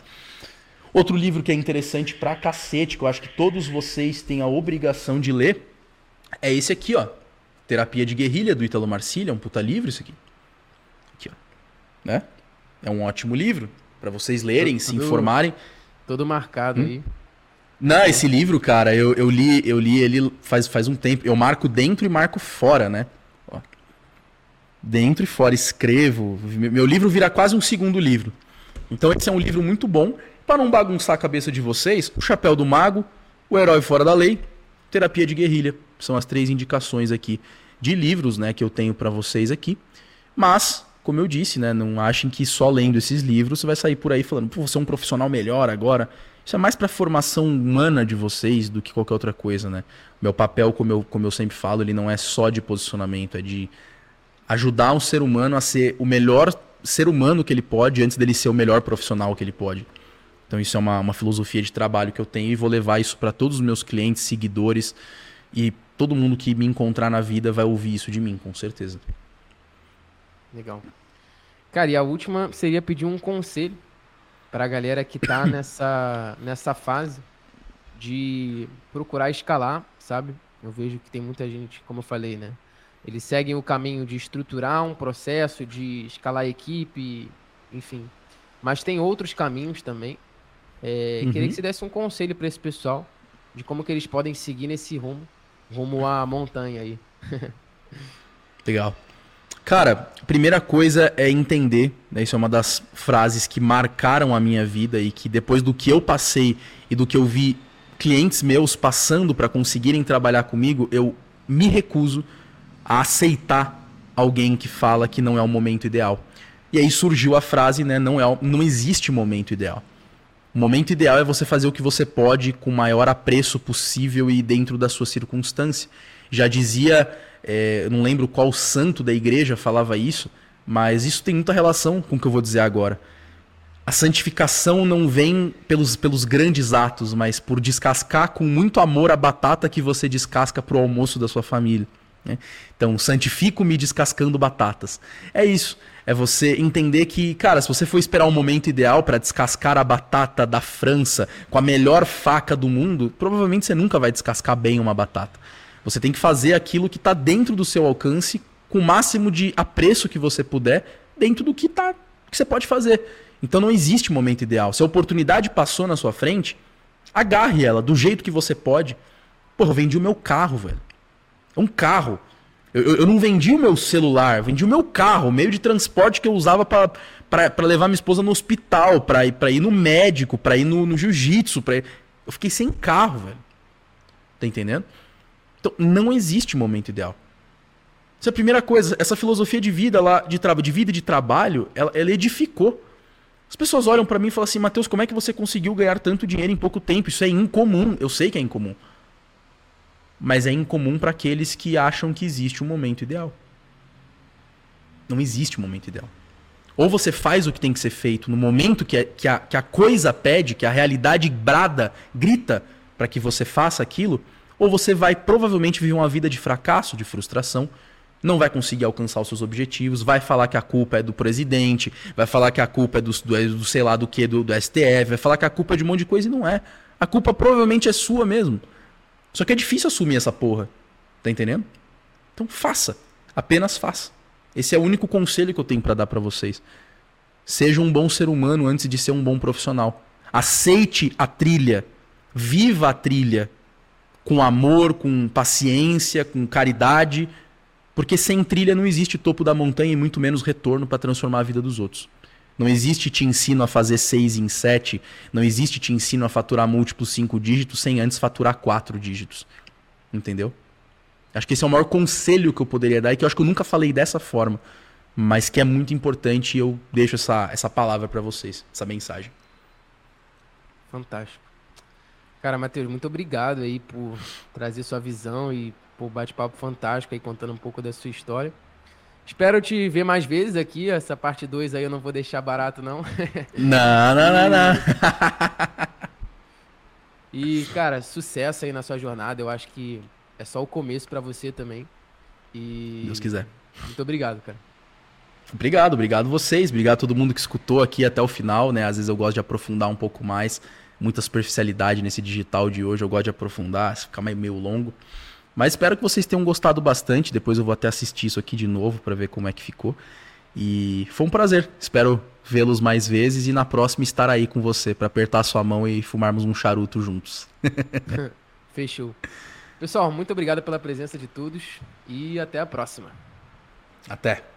Outro livro que é interessante pra cacete, que eu acho que todos vocês têm a obrigação de ler, é esse aqui, ó. Terapia de Guerrilha, do Italo Marcilha, é um puta livro isso aqui. Aqui, ó. Né? É um ótimo livro para vocês lerem, todo, se informarem. Todo marcado hum? aí. Não, esse livro, cara, eu, eu li eu li ele faz, faz um tempo. Eu marco dentro e marco fora, né? Dentro e fora, escrevo. Meu livro vira quase um segundo livro. Então esse é um livro muito bom. Para não bagunçar a cabeça de vocês, O Chapéu do Mago, O Herói Fora da Lei, Terapia de Guerrilha. São as três indicações aqui de livros, né, que eu tenho para vocês aqui. Mas, como eu disse, né, não achem que só lendo esses livros você vai sair por aí falando, pô, você é um profissional melhor agora. Isso é mais para formação humana de vocês do que qualquer outra coisa, né? Meu papel, como eu, como eu sempre falo, ele não é só de posicionamento, é de ajudar um ser humano a ser o melhor ser humano que ele pode antes dele ser o melhor profissional que ele pode. Então isso é uma, uma filosofia de trabalho que eu tenho e vou levar isso para todos os meus clientes, seguidores e todo mundo que me encontrar na vida vai ouvir isso de mim, com certeza. Legal. Cara, e a última seria pedir um conselho para a galera que tá nessa, nessa fase de procurar escalar, sabe? Eu vejo que tem muita gente, como eu falei, né? Eles seguem o caminho de estruturar um processo, de escalar a equipe, enfim. Mas tem outros caminhos também. É, uhum. Queria que você desse um conselho para esse pessoal de como que eles podem seguir nesse rumo rumo à montanha aí. Legal. Cara, primeira coisa é entender, né, isso é uma das frases que marcaram a minha vida e que depois do que eu passei e do que eu vi clientes meus passando para conseguirem trabalhar comigo, eu me recuso a aceitar alguém que fala que não é o momento ideal. E aí surgiu a frase, né, não é, não existe momento ideal. O momento ideal é você fazer o que você pode com o maior apreço possível e dentro da sua circunstância. Já dizia é, não lembro qual santo da igreja falava isso, mas isso tem muita relação com o que eu vou dizer agora. A santificação não vem pelos, pelos grandes atos, mas por descascar com muito amor a batata que você descasca para o almoço da sua família. Né? Então, santifico-me descascando batatas. É isso. É você entender que, cara, se você for esperar o um momento ideal para descascar a batata da França com a melhor faca do mundo, provavelmente você nunca vai descascar bem uma batata. Você tem que fazer aquilo que está dentro do seu alcance, com o máximo de apreço que você puder, dentro do que, tá, que você pode fazer. Então não existe momento ideal. Se a oportunidade passou na sua frente, agarre ela do jeito que você pode. Porra, eu vendi o meu carro, velho. É um carro. Eu, eu não vendi o meu celular, eu vendi o meu carro, o meio de transporte que eu usava para levar minha esposa no hospital, para ir, ir no médico, para ir no, no jiu-jitsu. Pra... Eu fiquei sem carro, velho. Tá entendendo? Então, não existe momento ideal. Essa é a primeira coisa. Essa filosofia de vida lá, de, de vida e de trabalho, ela, ela edificou. As pessoas olham para mim e falam assim, Mateus, como é que você conseguiu ganhar tanto dinheiro em pouco tempo? Isso é incomum. Eu sei que é incomum. Mas é incomum para aqueles que acham que existe um momento ideal. Não existe um momento ideal. Ou você faz o que tem que ser feito no momento que, é, que, a, que a coisa pede, que a realidade brada, grita para que você faça aquilo, ou você vai provavelmente viver uma vida de fracasso, de frustração, não vai conseguir alcançar os seus objetivos, vai falar que a culpa é do presidente, vai falar que a culpa é do, do, do sei lá do que, do, do STF, vai falar que a culpa é de um monte de coisa e não é. A culpa provavelmente é sua mesmo. Só que é difícil assumir essa porra. Tá entendendo? Então faça. Apenas faça. Esse é o único conselho que eu tenho para dar para vocês. Seja um bom ser humano antes de ser um bom profissional. Aceite a trilha. Viva a trilha com amor, com paciência, com caridade, porque sem trilha não existe topo da montanha e muito menos retorno para transformar a vida dos outros. Não existe te ensino a fazer seis em sete, não existe te ensino a faturar múltiplos cinco dígitos sem antes faturar quatro dígitos. Entendeu? Acho que esse é o maior conselho que eu poderia dar e que eu acho que eu nunca falei dessa forma, mas que é muito importante e eu deixo essa, essa palavra para vocês, essa mensagem. Fantástico. Cara, Matheus, muito obrigado aí por trazer sua visão e por bate-papo fantástico aí contando um pouco da sua história. Espero te ver mais vezes aqui. Essa parte 2 aí eu não vou deixar barato, não. Não, não, não, não. E, cara, sucesso aí na sua jornada. Eu acho que é só o começo para você também. E. Deus quiser. Muito obrigado, cara. Obrigado, obrigado vocês, obrigado a todo mundo que escutou aqui até o final, né? Às vezes eu gosto de aprofundar um pouco mais muita superficialidade nesse digital de hoje. Eu gosto de aprofundar, ficar meio longo. Mas espero que vocês tenham gostado bastante. Depois eu vou até assistir isso aqui de novo para ver como é que ficou. E foi um prazer. Espero vê-los mais vezes e na próxima estar aí com você para apertar sua mão e fumarmos um charuto juntos. Fechou. Pessoal, muito obrigado pela presença de todos e até a próxima. Até.